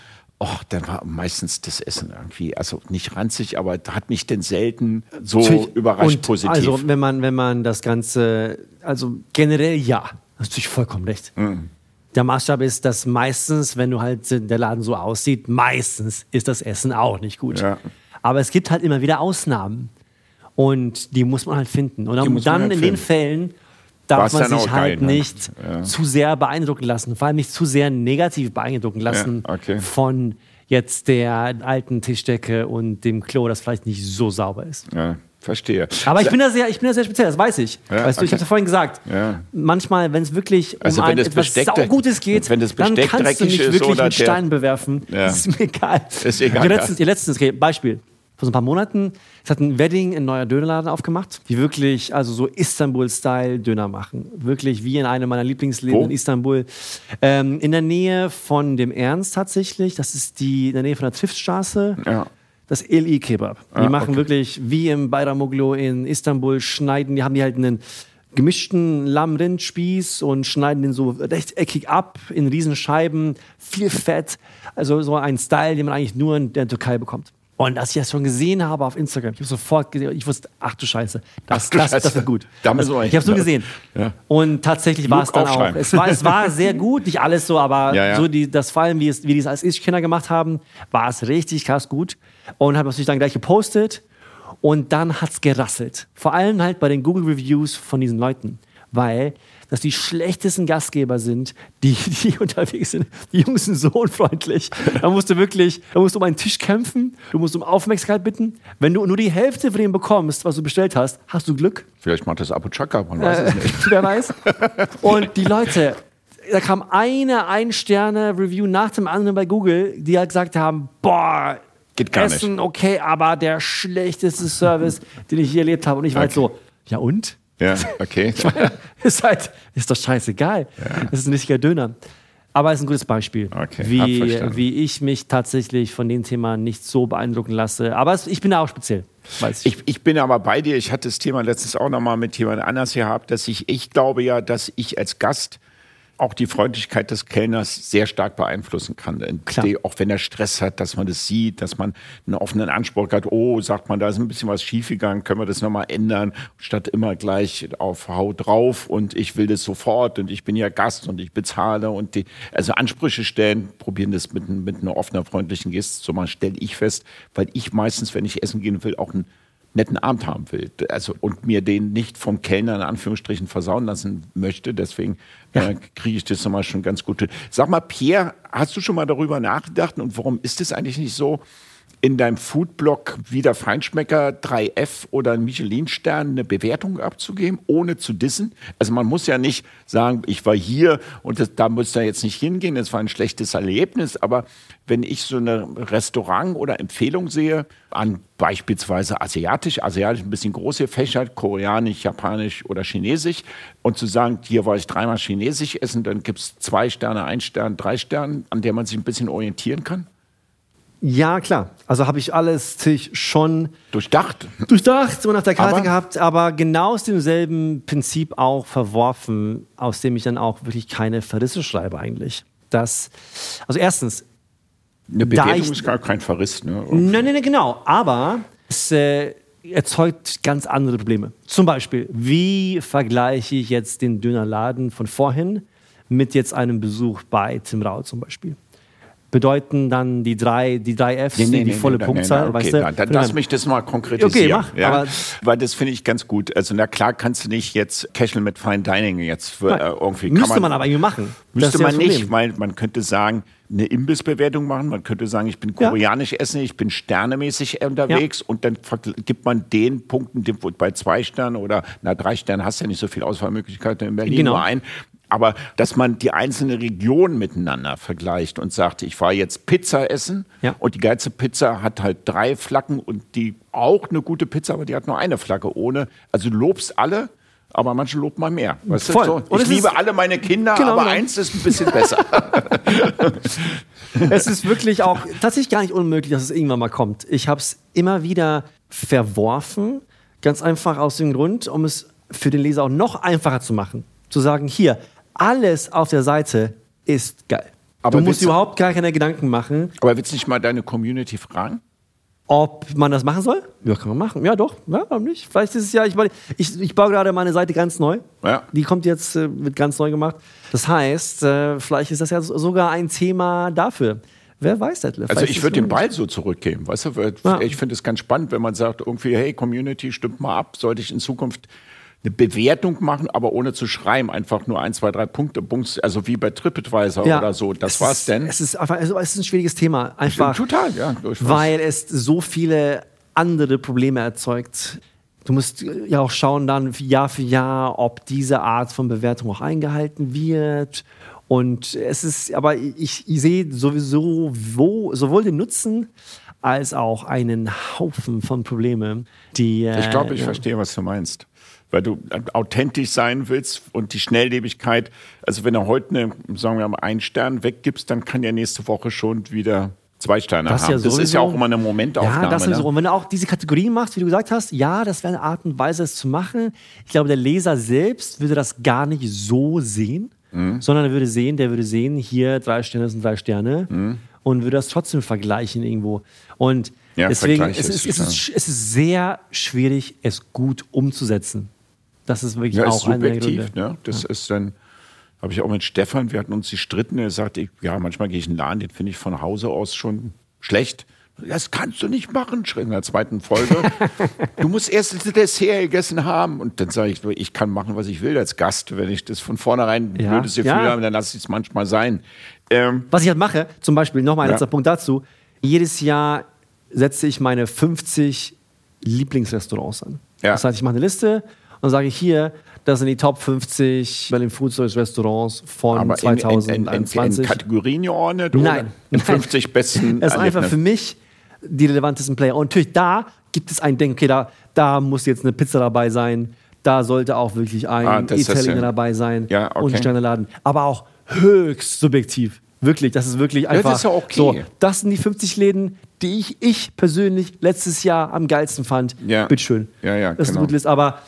oh, dann war meistens das Essen irgendwie, also nicht ranzig, aber hat mich denn selten so Natürlich. überrascht Und positiv. Also, wenn man, wenn man das Ganze, also generell ja, hast du natürlich vollkommen recht. Mhm. Der Maßstab ist, dass meistens, wenn du halt der Laden so aussieht, meistens ist das Essen auch nicht gut. Ja. Aber es gibt halt immer wieder Ausnahmen. Und die muss man halt finden. Und dann, halt in den finden. Fällen darf man dann sich halt geil, ne? nicht Ja. zu sehr beeindrucken lassen. Vor allem nicht zu sehr negativ beeindrucken lassen Ja, okay. von jetzt der alten Tischdecke und dem Klo, das vielleicht nicht so sauber ist. ja, verstehe. Aber ich bin da sehr, ich bin da sehr speziell, das weiß ich. Ja, weißt du, ich habe ja vorhin gesagt, Ja. manchmal, wenn es wirklich um Also ein etwas Saugutes geht, wenn das dann Besteck kannst du nicht wirklich mit Steinen bewerfen. Ja. Das ist mir egal. Ist egal, letztens, letztens okay, Beispiel. Vor so ein paar Monaten, es hat ein Wedding ein neuer Dönerladen aufgemacht, die wirklich also so Istanbul-Style Döner machen. Wirklich wie in einem meiner Lieblingsläden in Istanbul. Ähm, in der Nähe von dem Ernst tatsächlich. Das ist die in der Nähe von der Triftstraße. Ja. Das Eli Kebab. Die Ah, machen okay. wirklich wie im Bayramoglu in Istanbul, schneiden, die haben die halt einen gemischten Lamm-Rind-Spieß und schneiden den so rechteckig ab in Riesenscheiben, viel Fett. Also so ein Style, den man eigentlich nur in der Türkei bekommt. Und als ich das schon gesehen habe auf Instagram, ich habe sofort gesehen, ich wusste, ach du Scheiße, das, Ach du das, das Scheiße. wird gut. Das, wir ich habe es nur gesehen. Ja. Und tatsächlich war es dann auch. Es war, es war sehr gut, nicht alles so, aber Ja, ja. so die, das vor allem, wie, es, wie die es als Ich-Kinder gemacht haben, war es richtig krass gut. Und habe natürlich dann gleich gepostet. Und dann hat es gerasselt. Vor allem halt bei den Google-Reviews von diesen Leuten. Weil dass die schlechtesten Gastgeber sind, die, die unterwegs sind. Die Jungs sind so unfreundlich. Da musst du wirklich, da musst du um einen Tisch kämpfen, du musst um Aufmerksamkeit bitten. Wenn du nur die Hälfte von dem bekommst, was du bestellt hast, hast du Glück. Vielleicht macht das Abu Chaka, man weiß äh, es nicht. Wer weiß. Und die Leute, da kam eine Ein-Sterne-Review nach dem anderen bei Google, die halt gesagt haben, boah, Geht gar Essen nicht. okay, aber der schlechteste Service, den ich je erlebt habe. Und ich war halt okay. halt so, ja und? Ja, okay. ist halt, ist doch scheißegal. Ja. Das ist ein richtiger Döner. Aber es ist ein gutes Beispiel, okay, wie, wie ich mich tatsächlich von dem Thema nicht so beeindrucken lasse. Aber es, ich bin da auch speziell. Ich. Ich, ich. bin aber bei dir. Ich hatte das Thema letztens auch nochmal mit jemand anders gehabt, dass ich, ich glaube ja, dass ich als Gast auch die Freundlichkeit des Kellners sehr stark beeinflussen kann. Auch wenn er Stress hat, dass man das sieht, dass man einen offenen Anspruch hat, oh, sagt man, da ist ein bisschen was schiefgegangen, können wir das nochmal ändern, statt immer gleich auf Haut drauf und ich will das sofort und ich bin ja Gast und ich bezahle und die, also Ansprüche stellen, probieren das mit, mit einer offenen, freundlichen Geste zu machen, stelle ich fest, weil ich meistens, wenn ich essen gehen will, auch ein netten Abend haben will. Also, und mir den nicht vom Kellner in Anführungsstrichen versauen lassen möchte. Deswegen ja. kriege ich das nochmal schon ganz gut. Sag mal, Pierre, hast du schon mal darüber nachgedacht und warum ist es eigentlich nicht so, in deinem Foodblog wieder Feinschmecker 3F oder einen Michelin-Stern eine Bewertung abzugeben, ohne zu dissen. Also man muss ja nicht sagen, ich war hier und das, da muss er jetzt nicht hingehen, das war ein schlechtes Erlebnis. Aber wenn ich so eine Restaurant oder Empfehlung sehe an beispielsweise asiatisch, asiatisch ein bisschen groß gefächert, koreanisch, japanisch oder chinesisch und zu sagen, hier war ich dreimal chinesisch essen, dann gibt es zwei Sterne, ein Stern, drei Sterne, an der man sich ein bisschen orientieren kann? Ja, klar. Also habe ich alles schon durchdacht. Durchdacht und auf der Karte aber? gehabt, aber genau aus demselben Prinzip auch verworfen, aus dem ich dann auch wirklich keine Verrisse schreibe eigentlich. Das, also erstens. Eine Bewertung ich, ist gar kein Verriss, ne? Nein, nein, nein, genau. Aber es äh, erzeugt ganz andere Probleme. Zum Beispiel, wie vergleiche ich jetzt den Dönerladen von vorhin mit jetzt einem Besuch bei Tim Rau zum Beispiel? Bedeuten dann die drei, die drei Fs, nee, nee, die, nee, volle Punktzahl. okay, weißt du? dann, dann lass mich das mal konkretisieren. Okay, mach, ja? Weil das finde ich ganz gut. Also na klar kannst du nicht jetzt Cashel mit Fine Dining jetzt für, äh, irgendwie. Müsste man, man, aber irgendwie machen. Müsste man nicht, weil man könnte sagen, eine Imbissbewertung machen. Man könnte sagen, ich bin koreanisch ja. essen, ich bin sternemäßig unterwegs ja. und dann gibt man den Punkten, bei zwei Sternen oder na drei Sternen hast du ja nicht so viele Auswahlmöglichkeiten in Berlin genau. nur ein. Aber dass man die einzelnen Regionen miteinander vergleicht und sagt, ich war jetzt Pizza essen ja. und die geilste Pizza hat halt drei Flaggen und die auch eine gute Pizza, aber die hat nur eine Flagge ohne. Also du lobst alle, aber manche lobt man mehr. Weißt Voll. Du? So, ich liebe alle meine Kinder, genau, aber genau. eins ist ein bisschen besser. es ist wirklich auch tatsächlich gar nicht unmöglich, dass es irgendwann mal kommt. Ich habe es immer wieder verworfen, ganz einfach aus dem Grund, um es für den Leser auch noch einfacher zu machen. Zu sagen, hier, alles auf der Seite ist geil. Aber du musst überhaupt gar keine Gedanken machen. Aber willst du nicht mal deine Community fragen? Ob man das machen soll? Ja, kann man machen. Ja, doch. Ja, warum nicht? Vielleicht ist es ja, ich, ich, ich baue gerade meine Seite ganz neu. Ja. Die kommt jetzt, äh, wird ganz neu gemacht. Das heißt, äh, vielleicht ist das ja sogar ein Thema dafür. Wer weiß, Detlef? Also ich würde den Ball so zurückgeben. Weißt du, ich finde es ganz spannend, wenn man sagt, irgendwie, hey, Community, stimmt mal ab, sollte ich in Zukunft eine Bewertung machen, aber ohne zu schreiben, einfach nur ein, zwei, drei Punkte, also wie bei TripAdvisor ja, oder so. Das war's denn. Es ist einfach, also es ist ein schwieriges Thema, einfach. Total, ja. Weil es so viele andere Probleme erzeugt. Du musst ja auch schauen dann Jahr für Jahr, ob diese Art von Bewertung auch eingehalten wird. Und es ist, aber ich, ich sehe sowieso wo, sowohl den Nutzen als auch einen Haufen von Problemen, die. Ich glaube, ich äh, verstehe, was du meinst weil du authentisch sein willst und die Schnelllebigkeit. Also wenn du heute eine, sagen wir mal, einen Stern weggibst, dann kann ja nächste Woche schon wieder zwei Sterne das haben. Ja das ist ja auch immer eine Momentaufnahme. Ja, das ist ne? so. Und wenn du auch diese Kategorien machst, wie du gesagt hast, ja, das wäre eine Art und Weise, es zu machen. Ich glaube, der Leser selbst würde das gar nicht so sehen, mhm. sondern er würde sehen, der würde sehen, hier drei Sterne sind drei Sterne mhm. und würde das trotzdem vergleichen irgendwo. Und ja, deswegen, es ist, es, ist, es ist sehr schwierig, es gut umzusetzen. Das ist wirklich ja, auch ist subjektiv, ne? Das ja. ist dann, habe ich auch mit Stefan, wir hatten uns die Stritten, er sagte, ja, manchmal gehe ich in den Laden, den finde ich von Hause aus schon schlecht. Das kannst du nicht machen, schrie in der zweiten Folge. du musst erst das Dessert gegessen haben. Und dann sage ich, ich kann machen, was ich will als Gast. Wenn ich das von vornherein ein Ja, blödes Gefühl ja. habe, dann lasse ich es manchmal sein. Ähm, Was ich halt mache, zum Beispiel, nochmal ein letzter Punkt dazu. Jedes Jahr setze ich meine 50 Lieblingsrestaurants an. Das heißt, ich mache eine Liste und sage hier, das sind die Top 50 Berlin Food Service Restaurants von aber in, in, in, in, 2021. in Kategorien geordnet? Nein. In 50 besten Es ist einfach für mich die relevantesten Player. Und natürlich da gibt es ein Denken, okay, da, da muss jetzt eine Pizza dabei sein, da sollte auch wirklich ein Ah, Italiener ja- dabei sein Ja, okay. und ein Sterneladen. Aber auch höchst subjektiv. Wirklich, das ist wirklich einfach. das ist ja okay. So, das sind die 50 Läden, die ich, ich persönlich letztes Jahr am geilsten fand. Ja. Bitteschön. Ja, ja, Das ist genau. eine gute Liste, aber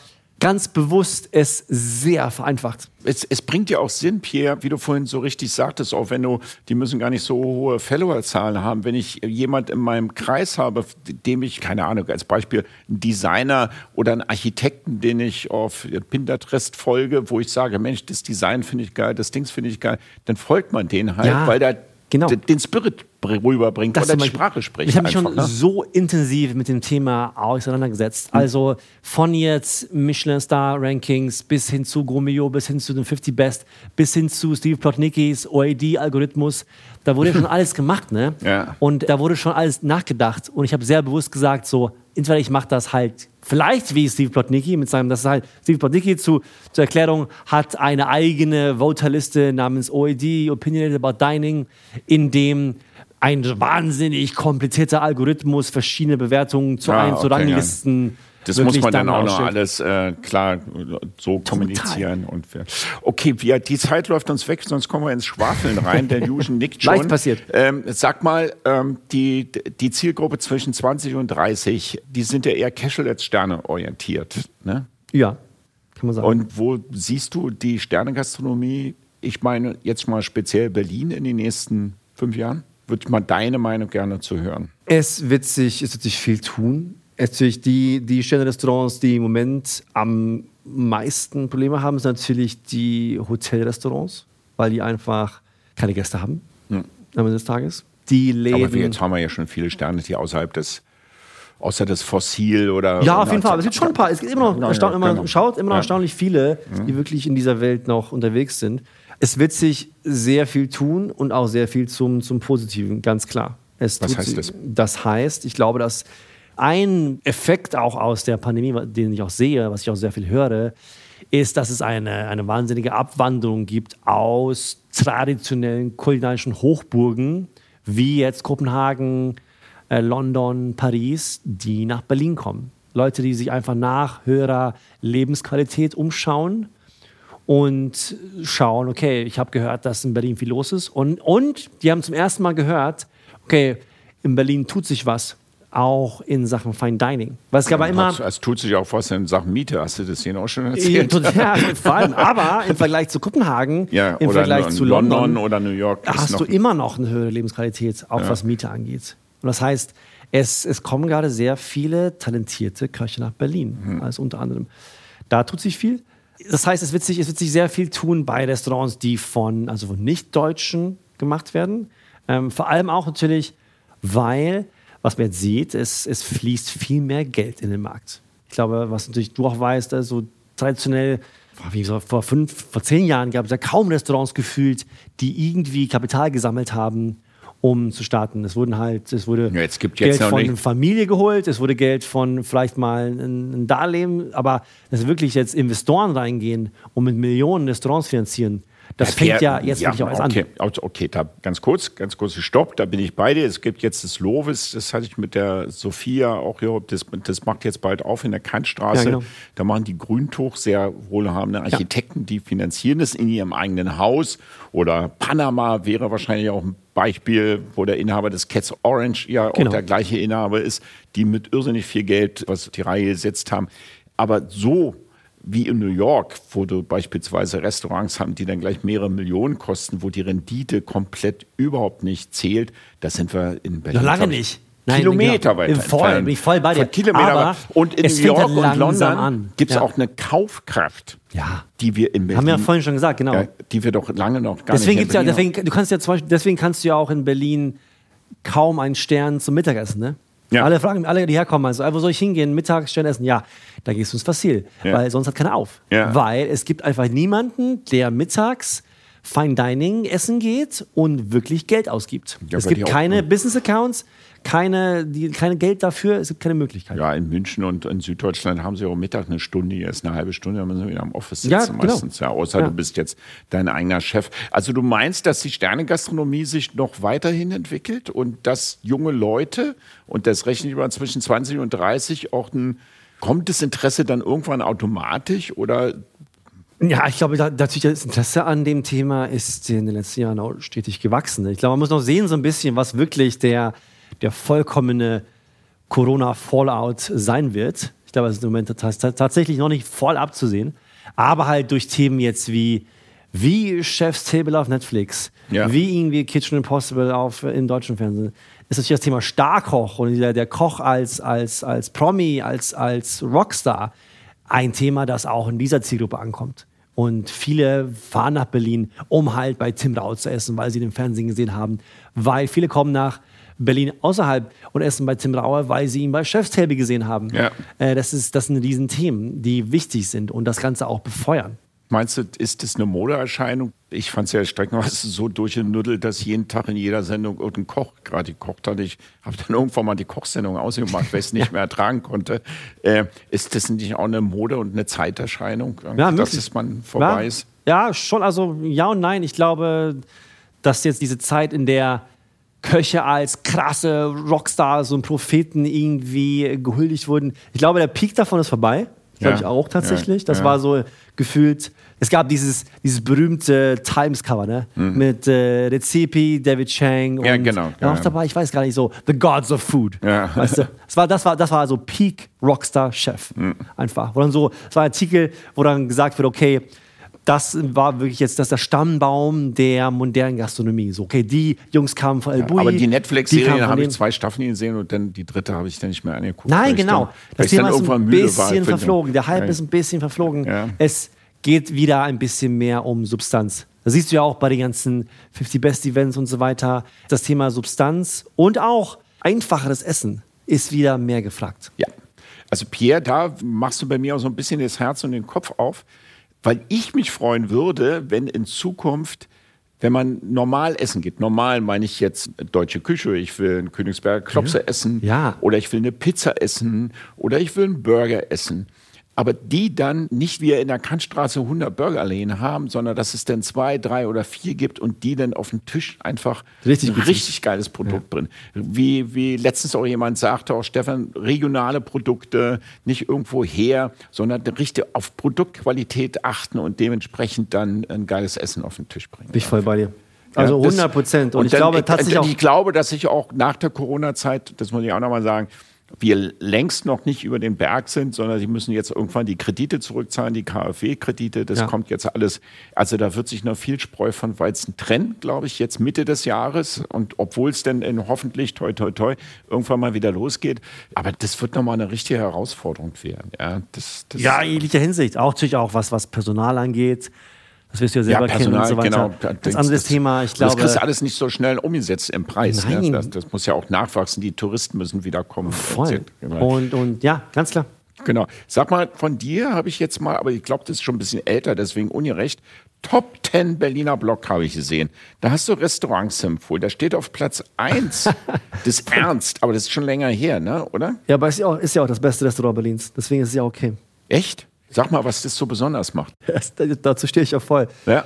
ganz bewusst es sehr vereinfacht. es, es bringt ja auch Sinn, Pierre, wie du vorhin so richtig sagtest, auch wenn du, die müssen gar nicht so hohe Followerzahlen haben. Wenn ich jemand in meinem Kreis habe, dem ich, keine Ahnung, als Beispiel einen Designer oder einen Architekten, den ich auf Pinterest folge, wo ich sage, Mensch, das Design finde ich geil, das Dings finde ich geil, dann folgt man den halt, Ja, weil der genau. den Spirit rüberbringt Das oder die Sprache spricht. Ich habe mich schon ne? so intensiv mit dem Thema auseinandergesetzt. Also von jetzt Michelin Star Rankings bis hin zu Gromio, bis hin zu den 50 Best, bis hin zu Steve Plotnicki's OAD-Algorithmus. Da wurde schon alles gemacht, ne? Ja. Und da wurde schon alles nachgedacht. Und ich habe sehr bewusst gesagt, so, entweder ich mache das halt vielleicht wie Steve Plotnicki mit seinem, das ist halt, Steve Plotnicki zu, zur Erklärung hat eine eigene Voterliste namens OAD, Opinionated About Dining, in dem ein wahnsinnig komplizierter Algorithmus verschiedene Bewertungen zu Ah, ein, zu okay, Ranglisten. Das muss man dann auch noch alles äh, klar so kommunizieren. Und okay, wir, die Zeit läuft uns weg, sonst kommen wir ins Schwafeln rein. Der Fusion nickt schon. Leicht passiert. Ähm, sag mal, ähm, die, die Zielgruppe zwischen 20 und 30, die sind ja eher Casual als Sterne orientiert. Ne? Ja, kann man sagen. Und wo siehst du die Sternegastronomie, ich meine jetzt mal speziell Berlin in den nächsten fünf Jahren? Würde ich mal deine Meinung gerne zu hören. Es wird sich, es wird sich viel tun. Natürlich die, die Sterne-Restaurants, die im Moment am meisten Probleme haben, sind natürlich die Hotelrestaurants, weil die einfach keine Gäste haben am Ende des Tages. Die Läden. Aber jetzt haben wir ja schon viele Sterne, die außerhalb des, außer des Fossil oder. Ja, auf jeden Fall. Es gibt schon ein paar. Es gibt immer noch, erstaun immer, genau. schaut immer noch Ja. erstaunlich viele, die wirklich in dieser Welt noch unterwegs sind. Es wird sich sehr viel tun und auch sehr viel zum, zum Positiven, ganz klar. Es Was heißt sich- das? Das heißt, ich glaube, dass ein Effekt auch aus der Pandemie, den ich auch sehe, was ich auch sehr viel höre, ist, dass es eine, eine wahnsinnige Abwanderung gibt aus traditionellen kulinarischen Hochburgen, wie jetzt Kopenhagen, äh, London, Paris, die nach Berlin kommen. Leute, die sich einfach nach höherer Lebensqualität umschauen und schauen, okay, ich habe gehört, dass in Berlin viel los ist. Und, und die haben zum ersten Mal gehört, okay, in Berlin tut sich was, auch in Sachen Fine Dining. Was ich aber immer. Es, es tut sich auch was in Sachen Miete. Hast du das hier auch schon Ja, erzählt? total, vor allem, aber im Vergleich zu Kopenhagen, Ja, im Vergleich zu London London, oder New York hast du immer noch eine höhere Lebensqualität, auch was Miete angeht. Und das heißt, es, es kommen gerade sehr viele talentierte Köche nach Berlin, Mhm. also unter anderem. Da tut sich viel. Das heißt, es wird sich, es wird sich sehr viel tun bei Restaurants, die von, also von Nicht-Deutschen gemacht werden. Ähm, vor allem auch natürlich, weil, was man jetzt sieht, es, es fließt viel mehr Geld in den Markt. Ich glaube, was natürlich du auch weißt, also traditionell, wie gesagt, vor fünf, vor zehn Jahren gab es ja kaum Restaurants gefühlt, die irgendwie Kapital gesammelt haben, um zu starten. Es wurden halt, es wurde Ja, jetzt Geld jetzt noch von nicht- Familie geholt, es wurde Geld von vielleicht mal ein Darlehen, aber dass wirklich jetzt Investoren reingehen und mit Millionen Restaurants finanzieren, das fängt ja jetzt wirklich auch erst okay, an. Okay, da ganz kurz, ganz kurz Stopp, da bin ich bei dir. Es gibt jetzt das Lovis, das hatte ich mit der Sophia auch hier, das, das macht jetzt bald auf in der Kantstraße. Ja, genau. Da machen die Grüntuch sehr wohlhabende Architekten, die finanzieren das in ihrem eigenen Haus. Oder Panama wäre wahrscheinlich auch ein Beispiel, wo der Inhaber des Cats Orange ja Genau. auch der gleiche Inhaber ist, die mit irrsinnig viel Geld was auf die Reihe gesetzt haben. Aber so wie in New York, wo du beispielsweise Restaurants haben, die dann gleich mehrere Millionen kosten, wo die Rendite komplett überhaupt nicht zählt, da sind wir in Berlin. Noch lange nicht. Nein, Kilometer weiter. Im Voll, bin ich voll bei dir. Kilometer Aber weit. Und in New York ja und London gibt es Ja. auch eine Kaufkraft, Ja. die wir in Berlin, Haben wir ja vorhin schon gesagt, genau. ja, die wir doch lange noch gar deswegen nicht gibt's ja, deswegen, du kannst ja zum Beispiel, deswegen kannst du ja auch in Berlin kaum einen Stern zum Mittagessen, ne? Ja. Alle fragen, alle, die herkommen, also, wo soll ich hingehen? Mittags Stern essen? Ja, da gehst du ins Fossil, Ja. weil sonst hat keiner auf. Ja. Weil es gibt einfach niemanden, der mittags Fine Dining essen geht und wirklich Geld ausgibt. Es gibt keine Business Accounts, keine, die, kein Geld dafür, es gibt keine Möglichkeit. Ja, in München und in Süddeutschland haben sie auch Mittag eine Stunde, jetzt eine halbe Stunde, dann müssen sie wieder am Office sitzen Ja, genau. meistens. Ja, außer Ja. du bist jetzt dein eigener Chef. Also du meinst, dass die Sternegastronomie sich noch weiterhin entwickelt und dass junge Leute, und das rechne ich mal zwischen 20 und 30, auch ein, kommt das Interesse dann irgendwann automatisch oder Ja, ich glaube, natürlich das Interesse an dem Thema ist in den letzten Jahren auch stetig gewachsen. Ich glaube, man muss noch sehen so ein bisschen, was wirklich der, der vollkommene Corona-Fallout sein wird. Ich glaube, es ist im Moment tats- tats- tatsächlich noch nicht voll abzusehen. Aber halt durch Themen jetzt wie, wie Chef's Table auf Netflix, Ja. wie irgendwie Kitchen Impossible auf, im deutschen Fernsehen, ist natürlich das Thema Starkoch und der, der Koch als, als, als Promi, als, als Rockstar ein Thema, das auch in dieser Zielgruppe ankommt. Und viele fahren nach Berlin, um halt bei Tim Rau zu essen, weil sie den Fernsehen gesehen haben. Weil viele kommen nach Berlin außerhalb und essen bei Tim Rauer, weil sie ihn bei Chef's Table gesehen haben. Ja. Äh, das, ist, das sind Riesenthemen, die wichtig sind und das Ganze auch befeuern. Meinst du, ist das eine Modeerscheinung? Ich fand es ja streckenweise so durchgenuddelt, dass jeden Tag in jeder Sendung irgendein Koch gerade gekocht hat. Ich habe dann irgendwann mal die Kochsendung ausgemacht, weil ich es nicht mehr ertragen konnte. Äh, ist das nicht auch eine Mode- und eine Zeiterscheinung, dass möglich. es man vorbei ja, ist? Ja, schon. Also ja und nein. Ich glaube, dass jetzt diese Zeit, in der Köche als krasse Rockstars und Propheten irgendwie gehuldigt wurden, ich glaube, der Peak davon ist vorbei. Glaube Ja. ich auch tatsächlich. Ja. Das Ja. war so gefühlt. Es gab dieses, dieses berühmte Times-Cover, ne? Mit äh, Rezepi, David Chang und Mhm. Ja, genau. Ja, auch ja. dabei, ich weiß gar nicht so, The Gods of Food. Ja. Weißt du? Das war, das war, das war so Peak Rockstar-Chef. Mhm. Einfach. Wo dann so, es war ein Artikel, wo dann gesagt wird, okay, das war wirklich jetzt das der Stammbaum der modernen Gastronomie. So, okay, die Jungs kamen von El Bulli. Aber die kamen Netflix-Serie von habe ich zwei Staffeln gesehen und dann die dritte habe ich dann nicht mehr angeguckt. Nein, genau. Dann, das Thema ist ein bisschen verflogen. Der Hype Ja. ist ein bisschen verflogen. Ja. Es geht wieder ein bisschen mehr um Substanz. Das siehst du ja auch bei den ganzen 50 Best Events und so weiter. Das Thema Substanz und auch einfacheres Essen ist wieder mehr gefragt. Ja. Also Pierre, da machst du bei mir auch so ein bisschen das Herz und den Kopf auf, weil ich mich freuen würde, wenn in Zukunft, wenn man normal essen geht, normal meine ich jetzt deutsche Küche, ich will einen Königsberger Klopse essen Ja. oder ich will eine Pizza essen oder ich will einen Burger essen. Aber die dann nicht wie in der Kantstraße 100 Burgerläden haben, sondern dass es dann zwei, drei oder vier gibt und die dann auf dem Tisch einfach Richtig ein richtig geiles Produkt bringen. Wie, wie letztens auch jemand sagte, auch Stefan, regionale Produkte, nicht irgendwo her, sondern richtig auf Produktqualität achten und dementsprechend dann ein geiles Essen auf den Tisch bringen. Bin ich voll bei dir. Also Ja, das- 100 Prozent. Und, ich dann- glaube tatsächlich auch. Ich glaube, dass ich auch nach der Corona-Zeit, das muss ich auch nochmal sagen, wir längst noch nicht über den Berg sind, sondern sie müssen jetzt irgendwann die Kredite zurückzahlen, die KfW-Kredite, das Ja. kommt jetzt alles. Also da wird sich noch viel Spreu von Weizen trennen, glaube ich, jetzt Mitte des Jahres. Und obwohl es dann in hoffentlich, toi, toi, toi, irgendwann mal wieder losgeht. Aber das wird nochmal eine richtige Herausforderung werden. Ja, das, das Ja, in jeglicher Hinsicht. Auch natürlich auch was, was Personal angeht. Das wirst du ja selber kennen und so weiter. genau. Da Ganz denkst- anderes Thema. Ich glaube, das kriegst du alles nicht so schnell umgesetzt im Preis. Nein. Ne? Das, das muss ja auch nachwachsen. Die Touristen müssen wieder kommen. voll. Genau. Und, und ja, ganz klar. Genau. Sag mal, von dir habe ich jetzt mal, aber ich glaube, das ist schon ein bisschen älter, deswegen ungerecht. Top 10 Berliner Block habe ich gesehen. Da hast du Restaurants empfohlen. Da steht auf Platz 1 das Ernst, aber das ist schon länger her, ne? oder? Ja, aber ist ja, auch, ist ja auch das beste Restaurant Berlins. Deswegen ist es ja okay. Echt? Sag mal, was das so besonders macht. Das, dazu stehe ich auch voll. Ja.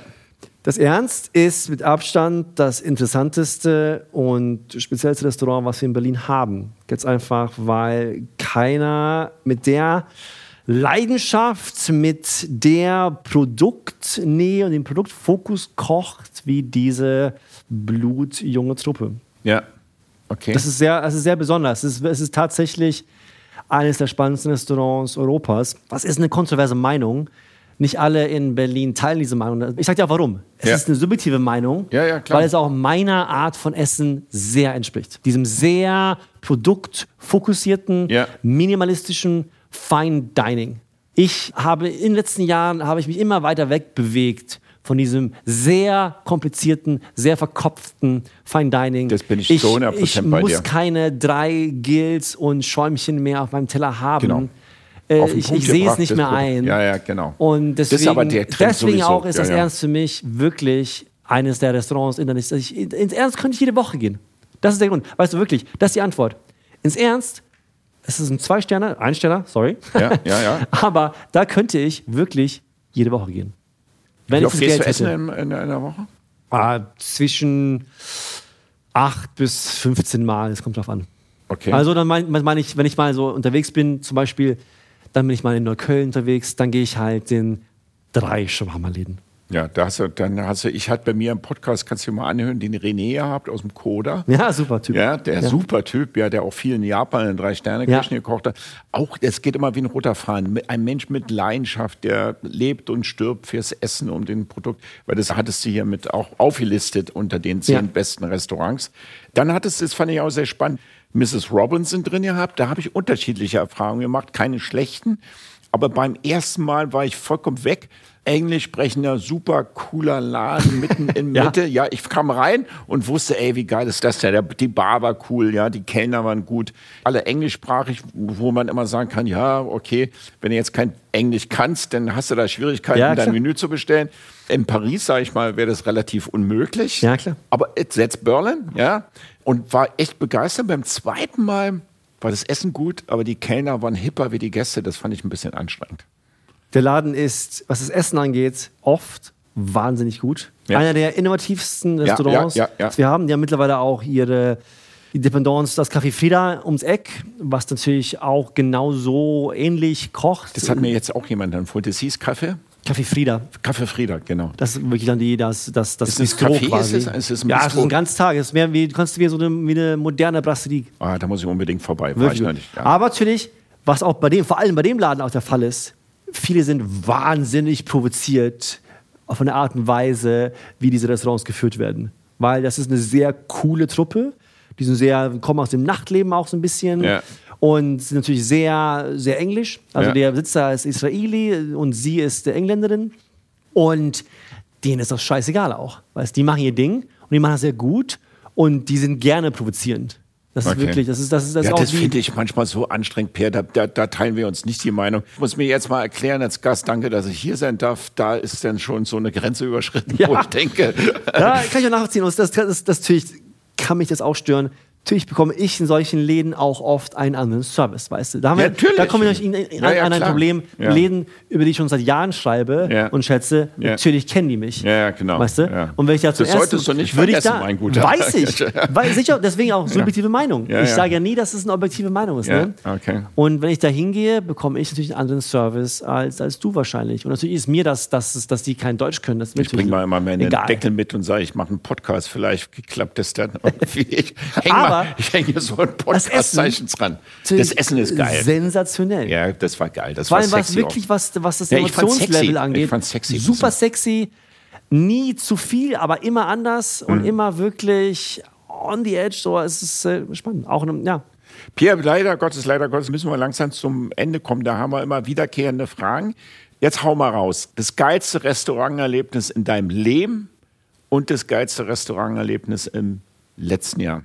Das Ernst ist mit Abstand das interessanteste und speziellste Restaurant, was wir in Berlin haben. Ganz einfach, weil keiner mit der Leidenschaft, mit der Produktnähe und dem Produktfokus kocht, wie diese blutjunge Truppe. Ja. Okay. Das ist sehr, das ist sehr besonders. Es ist, es ist tatsächlich eines der spannendsten Restaurants Europas. Das ist eine kontroverse Meinung. Nicht alle in Berlin teilen diese Meinung. Ich sage dir auch warum. Es Ja. ist eine subjektive Meinung, Ja, ja, weil es auch meiner Art von Essen sehr entspricht. Diesem sehr produktfokussierten, minimalistischen Fine Dining. Ich habe in den letzten Jahren habe ich mich immer weiter wegbewegt von diesem sehr komplizierten, sehr verkopften Fine Dining. Das bin ich ich 100% Ich muss dir. keine drei Gills und Schäumchen mehr auf meinem Teller haben. Genau. Äh, ich Punkt ich sehe es nicht mehr Produkt. ein. Ja, ja, genau. Und deswegen, deswegen auch ist Ja, das ja. Ernst für mich wirklich eines der Restaurants in der nächsten. Ich, ins Ernst könnte ich jede Woche gehen. Das ist der Grund. Weißt du wirklich, das ist die Antwort. Ins Ernst, es ist ein Zwei-Sterne, ein Sterner, sorry. Ja, ja, ja. Aber da könnte ich wirklich jede Woche gehen. Wenn Wie oft gehst Geld du essen in, in einer Woche? Ah, zwischen acht bis 15 Mal, es kommt drauf an. Okay. Also dann meine mein ich, wenn ich mal so unterwegs bin, zum Beispiel, dann bin ich mal in Neukölln unterwegs, dann gehe ich halt in drei Shawarma-Läden. Ja, da hast du, dann hast du, ich hatte bei mir im Podcast, kannst du dir mal anhören, den René gehabt aus dem Koda. Ja, super Typ. Ja, der Ja. super Typ, ja, der auch viel in Japan in drei Sterne Küchen Ja. gekocht hat. Auch, es geht immer wie ein roter Faden. Ein Mensch mit Leidenschaft, der lebt und stirbt fürs Essen und den Produkt. Weil das hattest du hier mit auch aufgelistet unter den zehn Ja. besten Restaurants. Dann hattest du, das fand ich auch sehr spannend, Mrs. Robinson drin gehabt. Da habe ich unterschiedliche Erfahrungen gemacht, keine schlechten. Aber beim ersten Mal war ich vollkommen weg. Englisch sprechender, super cooler Laden mitten in Ja. Mitte. Ja, ich kam rein und wusste, ey, wie geil ist das denn? Die Bar war cool, ja, die Kellner waren gut. Alle englischsprachig, wo man immer sagen kann, ja, okay, wenn du jetzt kein Englisch kannst, dann hast du da Schwierigkeiten, Ja, dein. Menü zu bestellen. In Paris, sage ich mal, wäre das relativ unmöglich. Ja, klar. Aber jetzt Berlin, ja, und war echt begeistert. Beim zweiten Mal war das Essen gut, aber die Kellner waren hipper wie die Gäste. Das fand ich ein bisschen anstrengend. Der Laden ist, was das Essen angeht, oft wahnsinnig gut. Ja. Einer der innovativsten Restaurants, ja, ja, das wir haben. Die haben mittlerweile auch ihre die Dependance, das Café Frieda ums Eck, was natürlich auch genauso ähnlich kocht. Das hat mir jetzt auch jemand empfohlen. Das hieß Kaffee? Café Frieda. Kaffee Frieda, genau. Das ist wirklich dann die, das, das, das Ist Bistro Café? quasi. Ist es- ist es ein ja, es ist ein Ganztag. Es ist mehr wie, du kannst wie so eine, wie eine moderne Brasserie. Ah, da muss ich unbedingt vorbei. War Wirklich ich noch nicht. Ja. Aber natürlich, was auch bei dem, vor allem bei dem Laden auch der Fall ist, viele sind wahnsinnig provoziert von der Art und Weise, wie diese Restaurants geführt werden. Weil das ist eine sehr coole Truppe. Die sind sehr, kommen aus dem Nachtleben auch so ein bisschen. Ja. Und sind natürlich sehr, sehr englisch. Also Ja. der Besitzer ist Israeli und sie ist Engländerin. Und denen ist das scheißegal auch. Weißt, die machen ihr Ding und die machen das sehr gut und die sind gerne provozierend. Das ist Okay. wirklich, das ist, das ist, das ja, ist auch das finde ich manchmal so anstrengend, Per. Da, da, da teilen wir uns nicht die Meinung. Ich muss mir jetzt mal erklären als Gast, danke, dass ich hier sein darf. Da ist dann schon so eine Grenze überschritten, Ja. wo ich denke. Ja, kann ich auch nachvollziehen. Und das, das, das, natürlich kann mich das auch stören. Natürlich bekomme ich in solchen Läden auch oft einen anderen Service, weißt du. Da, haben Ja, wir, natürlich. da kommen wir in, in, Ja, ja, an ein. Problem. Läden, über die ich schon seit Jahren schreibe und schätze, natürlich kennen die mich. Ja, genau. Weißt du? Und wenn ich da Das ersten, solltest du nicht würde ich vergessen, da, mein Guter. Weiß ich. Weil, sicher, deswegen auch subjektive Meinung. Ich sage ja nie, dass es eine objektive Meinung ist. Ne? okay. Und wenn ich da hingehe, bekomme ich natürlich einen anderen Service als, als du wahrscheinlich. Und natürlich ist mir das, dass, es- dass die kein Deutsch können. Das Ich bringe mal immer meinen egal. Deckel mit und sage, ich mache einen Podcast. Vielleicht klappt das dann irgendwie. Ich Aber mal, ich häng hier so ein Podcast-Zeichen dran. Das Essen ist geil. Sensationell. Ja, das war geil. Das Vor war allem was sexy wirklich, auch. was, was das Ja, Emotionslevel angeht. Ich fand's sexy. Super sexy, nie zu viel, aber immer anders und Mhm. immer wirklich on the edge. So, es ist äh, spannend. Auch in, ja. Pierre, leider Gottes, leider Gottes müssen wir langsam zum Ende kommen. Da haben wir immer wiederkehrende Fragen. Jetzt hau mal raus. Das geilste Restauranterlebnis in deinem Leben und das geilste Restauranterlebnis im letzten Jahr.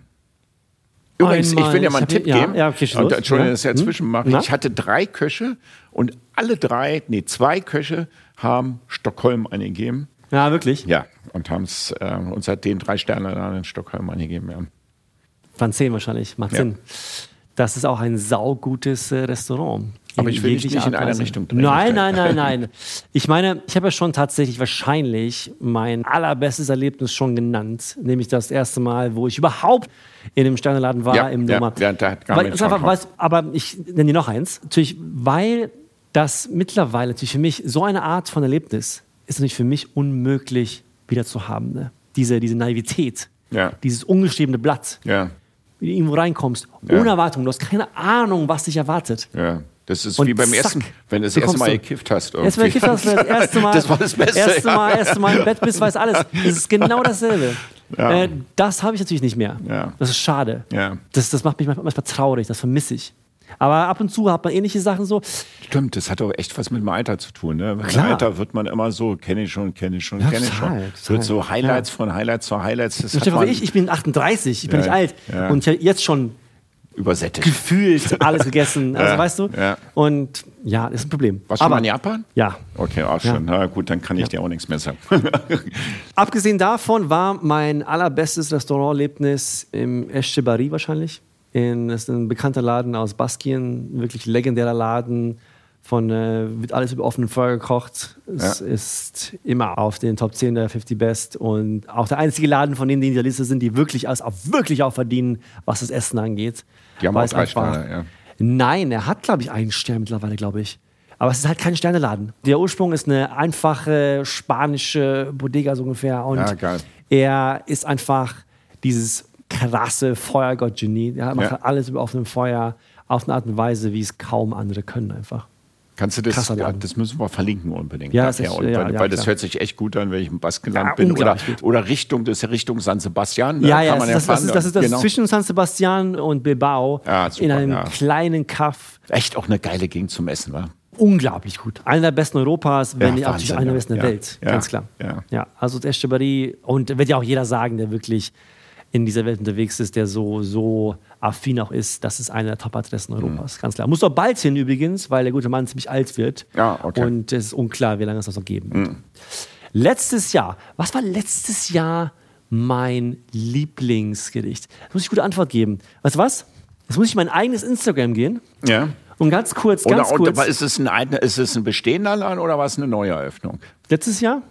Übrigens, ich will dir mal einen ich Tipp ja, geben. ja, okay, schieß und. Entschuldigung, Ja. dass ich dazwischen mache. Na? Ich hatte drei Köche und alle drei, nee, zwei Köche haben Stockholm eingegeben. ja, wirklich. Ja, und haben es äh, uns den drei Sterne da in Stockholm eingegeben. Ja. Waren zehn wahrscheinlich. Macht Ja. Sinn. Das ist auch ein saugutes äh, Restaurant. Aber ich will dich nicht in eine. Richtung drängen. Nein, nein, nein, nein. Ich meine, ich habe ja schon tatsächlich wahrscheinlich mein allerbestes Erlebnis schon genannt. Nämlich das erste Mal, wo ich überhaupt in dem Sterneladen war Ja, im ja, Nummer. ja, da kam weil, schon einfach, weißt, aber ich nenne dir noch eins. Natürlich, weil das mittlerweile natürlich für mich so eine Art von Erlebnis ist natürlich für mich unmöglich wieder zu haben. Ne? Diese, diese Naivität, Ja. dieses ungeschriebene Blatt Ja, wenn du irgendwo reinkommst, ohne Erwartung, du hast keine Ahnung, was dich erwartet. ja. Das ist Und wie beim zack, ersten, wenn du das erste Mal du- gekifft hast. Erst mal irgendwie. gekifft hast, das erste Mal, Das war das Beste. erste ja. Mal, erste Mal im Bett bist, weiß alles. Das ist genau dasselbe. Ja. Äh, das habe ich natürlich nicht mehr. Ja. Das ist schade. Ja. Das, das macht mich manchmal manchmal traurig, das vermisse ich. Aber ab und zu hat man ähnliche Sachen so. Stimmt, das hat doch echt was mit dem Alter zu tun. Ne? Mit dem Klar. Alter wird man immer so, kenne ich schon, kenne ich schon, Ja, kenne ich schon. Es wird so Highlights von Highlights zu Highlights. Das man ich, ich bin 38, ich bin Ja, nicht alt. ja. Und ich habe jetzt schon übersättigt. gefühlt alles gegessen. Also Ja, weißt du? ja. Und ja, ist ein Problem. Warst du Aber mal in Japan? ja. Okay, auch schon. Na gut, dann kann ich dir auch nichts mehr sagen. Abgesehen davon war mein allerbestes Restauranterlebnis im Eschebari wahrscheinlich. In, das ist ein bekannter Laden aus Baskien, wirklich legendärer Laden. Von, äh, wird alles über offenem Feuer gekocht. Es Ja. ist immer auf den Top 10 der 50 Best und auch der einzige Laden von denen, die in dieser Liste sind, die wirklich, als, auch wirklich auch verdienen, was das Essen angeht. Die haben auch drei einfach- Sterne, ja. Nein, er hat, glaube ich, einen Stern mittlerweile, glaube ich. Aber es ist halt kein Sterneladen. Der Ursprung ist eine einfache spanische Bodega so ungefähr. Und Ja, geil. er ist einfach dieses krasse Feuergott-Genie. Er macht Ja. alles über offenem Feuer auf eine Art und Weise, wie es kaum andere können einfach. Kannst du das, Krasser ja, das müssen wir verlinken unbedingt. Ja, nachher. ist- Und ja, weil, ja, weil das hört sich echt gut an, wenn ich im Baskenland bin. Oder, gut. oder Richtung, das ist Richtung San Sebastian. ne? Ja, ja, das, das, das, ist, das ist das Genau. zwischen San Sebastian und Bilbao Ja, super, in einem kleinen Kaff. Echt auch eine geile Gegend zum Essen, wa? Unglaublich gut. Einer der besten Europas, wenn nicht auch einer der besten der. Welt. Ja. Ganz klar. Ja. ja also das Escheberry, und wird ja auch jeder sagen, der wirklich in dieser Welt unterwegs ist, der so, so affin auch ist, das ist eine der Top-Adressen Europas. Ganz klar. Muss auch bald hin übrigens, weil der gute Mann ziemlich alt wird. Mhm. Ja, okay. Mhm. Und es ist unklar, wie lange es das noch geben wird. Letztes Jahr, was war letztes Jahr mein Lieblingsgericht? Da muss ich gute Antwort geben. Weißt du was? Jetzt muss ich in mein eigenes Instagram gehen Ja. und ganz kurz, Oder, ganz und, kurz. aber ist es ein, ein- ist es ein bestehender Laden oder war es eine neue Eröffnung? Letztes Jahr?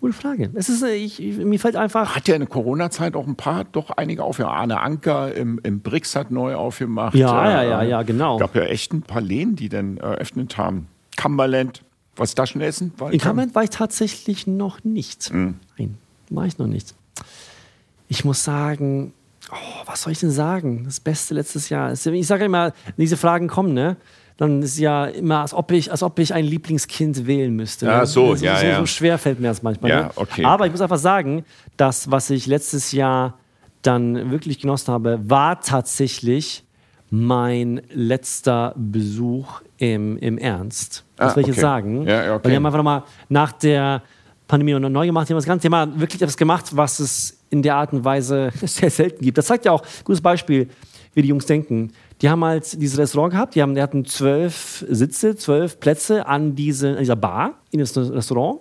Gute Frage. Es ist, äh, ich, mir fällt einfach. Hat ja in der Corona-Zeit auch ein paar, doch einige aufgemacht. Arne Anker im, im Brix hat neu aufgemacht. Ja, Äh, ja, ja, ja, genau. gab ja echt ein paar Läden, die dann eröffnet haben. Cumberland, was ist Taschenessen? War In Cumberland war ich tatsächlich noch nicht. Mhm. Nein, war ich noch nicht. Ich muss sagen, oh, was soll ich denn sagen? Das Beste letztes Jahr. Ich sage immer, diese Fragen kommen, ne? Dann ist ja immer, als ob ich, als ob ich ein Lieblingskind wählen müsste. Ja, ne? so, so, ja, so, ja. so schwer fällt mir das manchmal. Ja, ne? okay. Aber ich muss einfach sagen, das, was ich letztes Jahr dann wirklich genossen habe, war tatsächlich mein letzter Besuch im, im Ernst. Das Ah, will ich jetzt okay. sagen. Ja, ja, okay. Weil die haben einfach nochmal nach der Pandemie noch neu gemacht. Die haben das Ganze, haben wirklich etwas gemacht, was es in der Art und Weise sehr selten gibt. Das zeigt ja auch, gutes Beispiel, wie die Jungs denken. Die haben halt dieses Restaurant gehabt, die, haben, die hatten zwölf Sitze, zwölf Plätze an, diese, an dieser Bar in das Restaurant,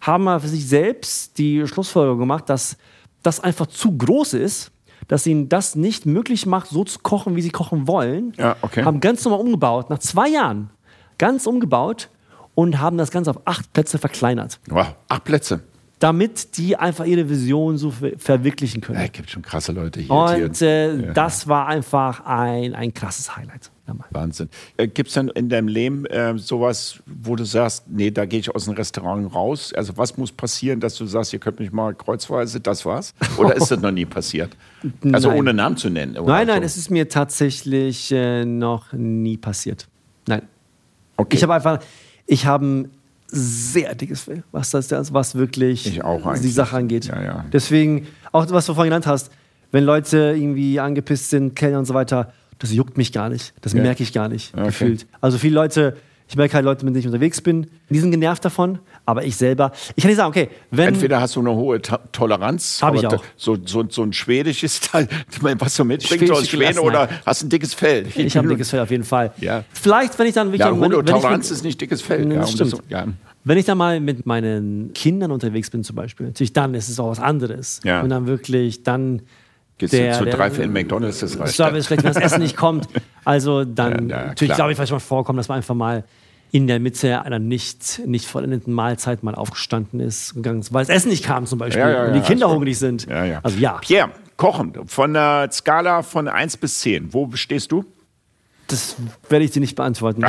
haben mal für sich selbst die Schlussfolgerung gemacht, dass das einfach zu groß ist, dass ihnen das nicht möglich macht, so zu kochen, wie sie kochen wollen. Ja, okay. Haben ganz normal umgebaut, nach zwei Jahren ganz umgebaut und haben das Ganze auf acht Plätze verkleinert, Wow, acht Plätze. Damit die einfach ihre Vision so ver verwirklichen können. Ja, es gibt schon krasse Leute hier. Und äh, das war einfach ein, ein krasses Highlight. Ja. Wahnsinn. Äh, Gibt es denn in deinem Leben äh, sowas, wo du sagst, nee, da gehe ich aus dem Restaurant raus? Also was muss passieren, dass du sagst, ihr könnt mich mal kreuzweise, das war's? Oder ist das noch nie passiert? Also Nein. ohne Namen zu nennen. Nein, nein, so. es ist mir tatsächlich äh, noch nie passiert. Nein. okay. Ich habe einfach, ich habe sehr dickes Fell, was das, was wirklich die. Sache angeht. Ja, ja. Deswegen, auch was du vorhin genannt hast, wenn Leute irgendwie angepisst sind, Kellner und so weiter, das juckt mich gar nicht. Das Ja. merke ich gar nicht, Okay. gefühlt. Also viele Leute, ich merke halt Leute, mit denen ich unterwegs bin, die sind genervt davon, aber ich selber, ich kann nicht sagen, okay, wenn. Entweder hast du eine hohe Ta Toleranz, Hab ich auch. So, so, so ein schwedisches Teil, was du mitbringst aus Schweden, oder hast ein dickes Fell? ich habe ein dickes Fell auf jeden Fall. Ja. Vielleicht, wenn ich dann wirklich Ja, wenn, hohe wenn ich Toleranz mit- ist nicht dickes Fell. Das ja, um stimmt. so- ja. Wenn ich dann mal mit meinen Kindern unterwegs bin, zum Beispiel, natürlich dann ist es auch was anderes. Ja. Und dann wirklich, dann. Gehst der- du zu drei in McDonalds, das Ich reicht. glaube, es ist schlecht, wenn das Essen nicht kommt. Also dann, Ja, ja, natürlich glaube ich, vielleicht mal vorkommen, dass man einfach mal in der Mitte einer nicht, nicht vollendeten Mahlzeit mal aufgestanden ist, gegangen ist, weil das Essen nicht kam zum Beispiel Ja, und die Kinder hungrig sind. Ja, ja. Also ja, Pierre, kochen, von der Skala von 1 bis 10, wo stehst du? Das werde ich dir nicht beantworten.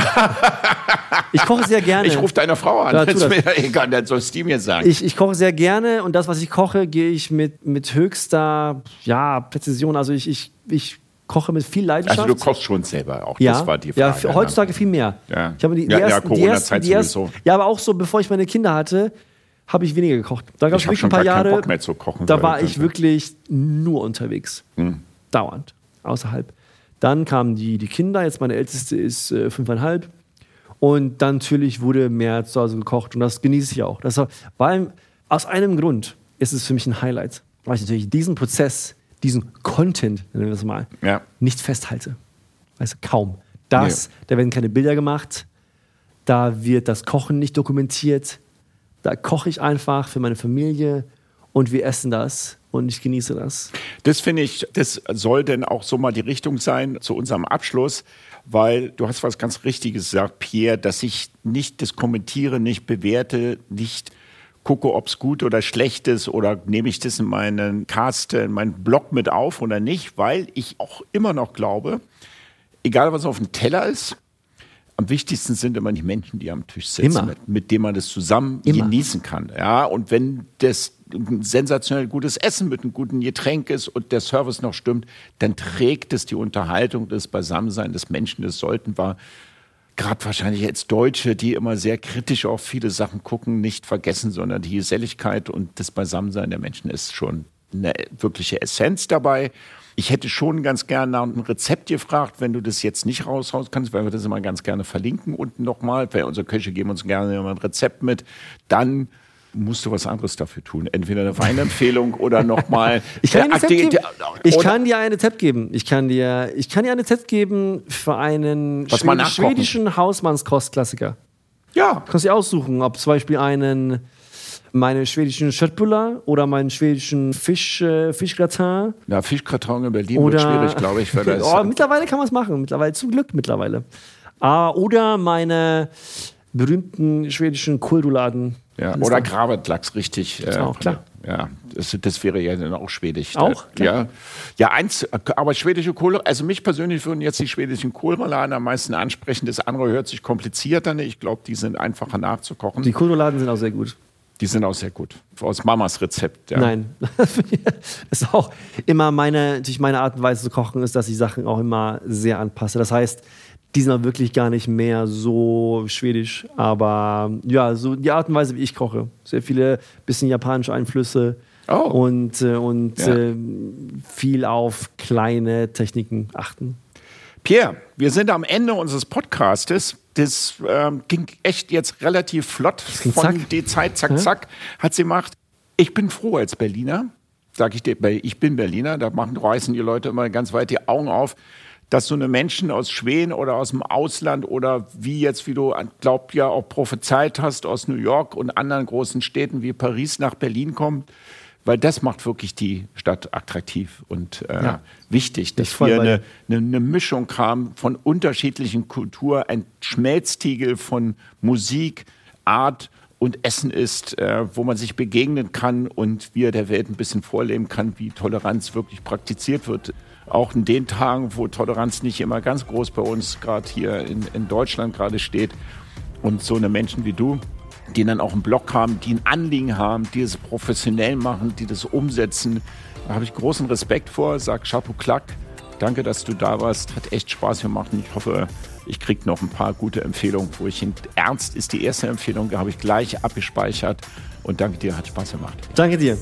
ich koche sehr gerne. Ich rufe deine Frau an, Ja, das ist mir egal, dann sollst du mir sagen. Ich, ich koche sehr gerne und das, was ich koche, gehe ich mit, mit höchster ja, Präzision. Also ich, ich, ich koche mit viel Leidenschaft. also du kochst schon selber auch, ja, das war die ja, Frage. f- heutzutage viel mehr. Ja. Ich habe die, die Ja, ja, ersten, die Corona-Zeit ersten, die ersten, sowieso. Ja, aber auch so, bevor ich meine Kinder hatte, habe ich weniger gekocht. Da gab es wirklich schon ein paar Jahre, Bock mehr zu kochen, da war ich wirklich nur unterwegs. Hm. Dauernd. Außerhalb. Dann kamen die, die Kinder, jetzt meine älteste ist äh, fünfeinhalb. Und dann natürlich wurde mehr zu Hause gekocht und das genieße ich auch. Das war, allem aus einem Grund ist es für mich ein Highlight, weil ich natürlich diesen Prozess, diesen Content, nennen wir es mal, Ja. nicht festhalte. Weißt du, kaum. Das, da werden keine Bilder gemacht, da wird das Kochen nicht dokumentiert, da koche ich einfach für meine Familie und wir essen das und ich genieße das. Das finde ich, das soll denn auch so mal die Richtung sein zu unserem Abschluss, weil du hast was ganz Richtiges gesagt, Pierre, dass ich nicht das kommentiere, nicht bewerte, nicht gucke, ob es gut oder schlecht ist oder nehme ich das in meinen Cast, in meinen Blog mit auf oder nicht, weil ich auch immer noch glaube, egal was auf dem Teller ist, am wichtigsten sind immer die Menschen, die am Tisch sitzen, mit, mit denen man das zusammen Immer. genießen kann. Ja, und wenn das sensationell gutes Essen mit einem guten Getränk ist und der Service noch stimmt, dann trägt es die Unterhaltung, das Beisammensein des Menschen. Das sollten wir gerade wahrscheinlich als Deutsche, die immer sehr kritisch auf viele Sachen gucken, nicht vergessen, sondern die Geselligkeit und das Beisammensein der Menschen ist schon eine wirkliche Essenz dabei. Ich hätte schon ganz gerne nach einem Rezept gefragt, wenn du das jetzt nicht raushauen kannst, weil wir das immer ganz gerne verlinken unten nochmal, weil unsere Köche geben uns gerne immer ein Rezept mit. Dann musst du was anderes dafür tun. Entweder eine Weinempfehlung oder nochmal. Ich kann, dir ich kann dir ein Rezept geben. Ich kann dir, ich kann dir ein Rezept geben für einen schwedischen Hausmannskostklassiker. Ja, Du kannst dir aussuchen, ob zum Beispiel einen meine schwedischen Schöttbullar oder meinen schwedischen Fisch, äh, Fischgratin. na, Fischkarton in Berlin Oder wird schwierig, glaube ich. Weil das oh, mittlerweile kann man es machen. Mittlerweile zum Glück mittlerweile. Ah, oder meine berühmten schwedischen Kohlrouladen. Ja, oder da. Gravatlachs, richtig. Äh, auch klar. Ja, das, das wäre ja dann auch schwedisch. Auch? Da, ja, ja, eins, aber schwedische Kohl, also mich persönlich würden jetzt die schwedischen Kohlrouladen am meisten ansprechen. Das andere hört sich komplizierter an. Ich glaube, die sind einfacher nachzukochen. Die Kohlrouladen sind auch sehr gut. Sind auch sehr gut. Aus Mamas Rezept. Ja. Nein. ist auch immer meine, natürlich meine Art und Weise zu kochen, ist, dass ich Sachen auch immer sehr anpasse. Das heißt, die sind auch wirklich gar nicht mehr so schwedisch, aber ja, so die Art und Weise, wie ich koche. Sehr viele bisschen japanische Einflüsse Oh. und, äh, und Ja. äh, viel auf kleine Techniken achten. Pierre, wir sind am Ende unseres Podcastes. Das ähm, ging echt jetzt relativ flott von die Zeit, zack, zack, hat sie gemacht. Ich bin froh als Berliner, sage ich dir, weil ich bin Berliner, da machen, reißen die Leute immer ganz weit die Augen auf, dass so eine Menschen aus Schweden oder aus dem Ausland oder wie jetzt, wie du glaubt ja auch prophezeit hast, aus New York und anderen großen Städten wie Paris nach Berlin kommen. Weil das macht wirklich die Stadt attraktiv und äh, Ja. wichtig, dass wir eine, eine, eine Mischung haben von unterschiedlichen Kulturen, ein Schmelztiegel von Musik, Art und Essen ist, äh, wo man sich begegnen kann und wir der Welt ein bisschen vorleben kann, wie Toleranz wirklich praktiziert wird. Auch in den Tagen, wo Toleranz nicht immer ganz groß bei uns gerade hier in, in Deutschland gerade steht. Und so eine Menschen wie du, die dann auch einen Blog haben, die ein Anliegen haben, die es professionell machen, die das umsetzen, da habe ich großen Respekt vor, sag Chapeau Klack. Danke, dass du da warst. Hat echt Spaß gemacht. Und ich hoffe, ich kriege noch ein paar gute Empfehlungen, wo ich hin. Ernst ist die erste Empfehlung, die habe ich gleich abgespeichert. Und danke dir, hat Spaß gemacht. Danke dir.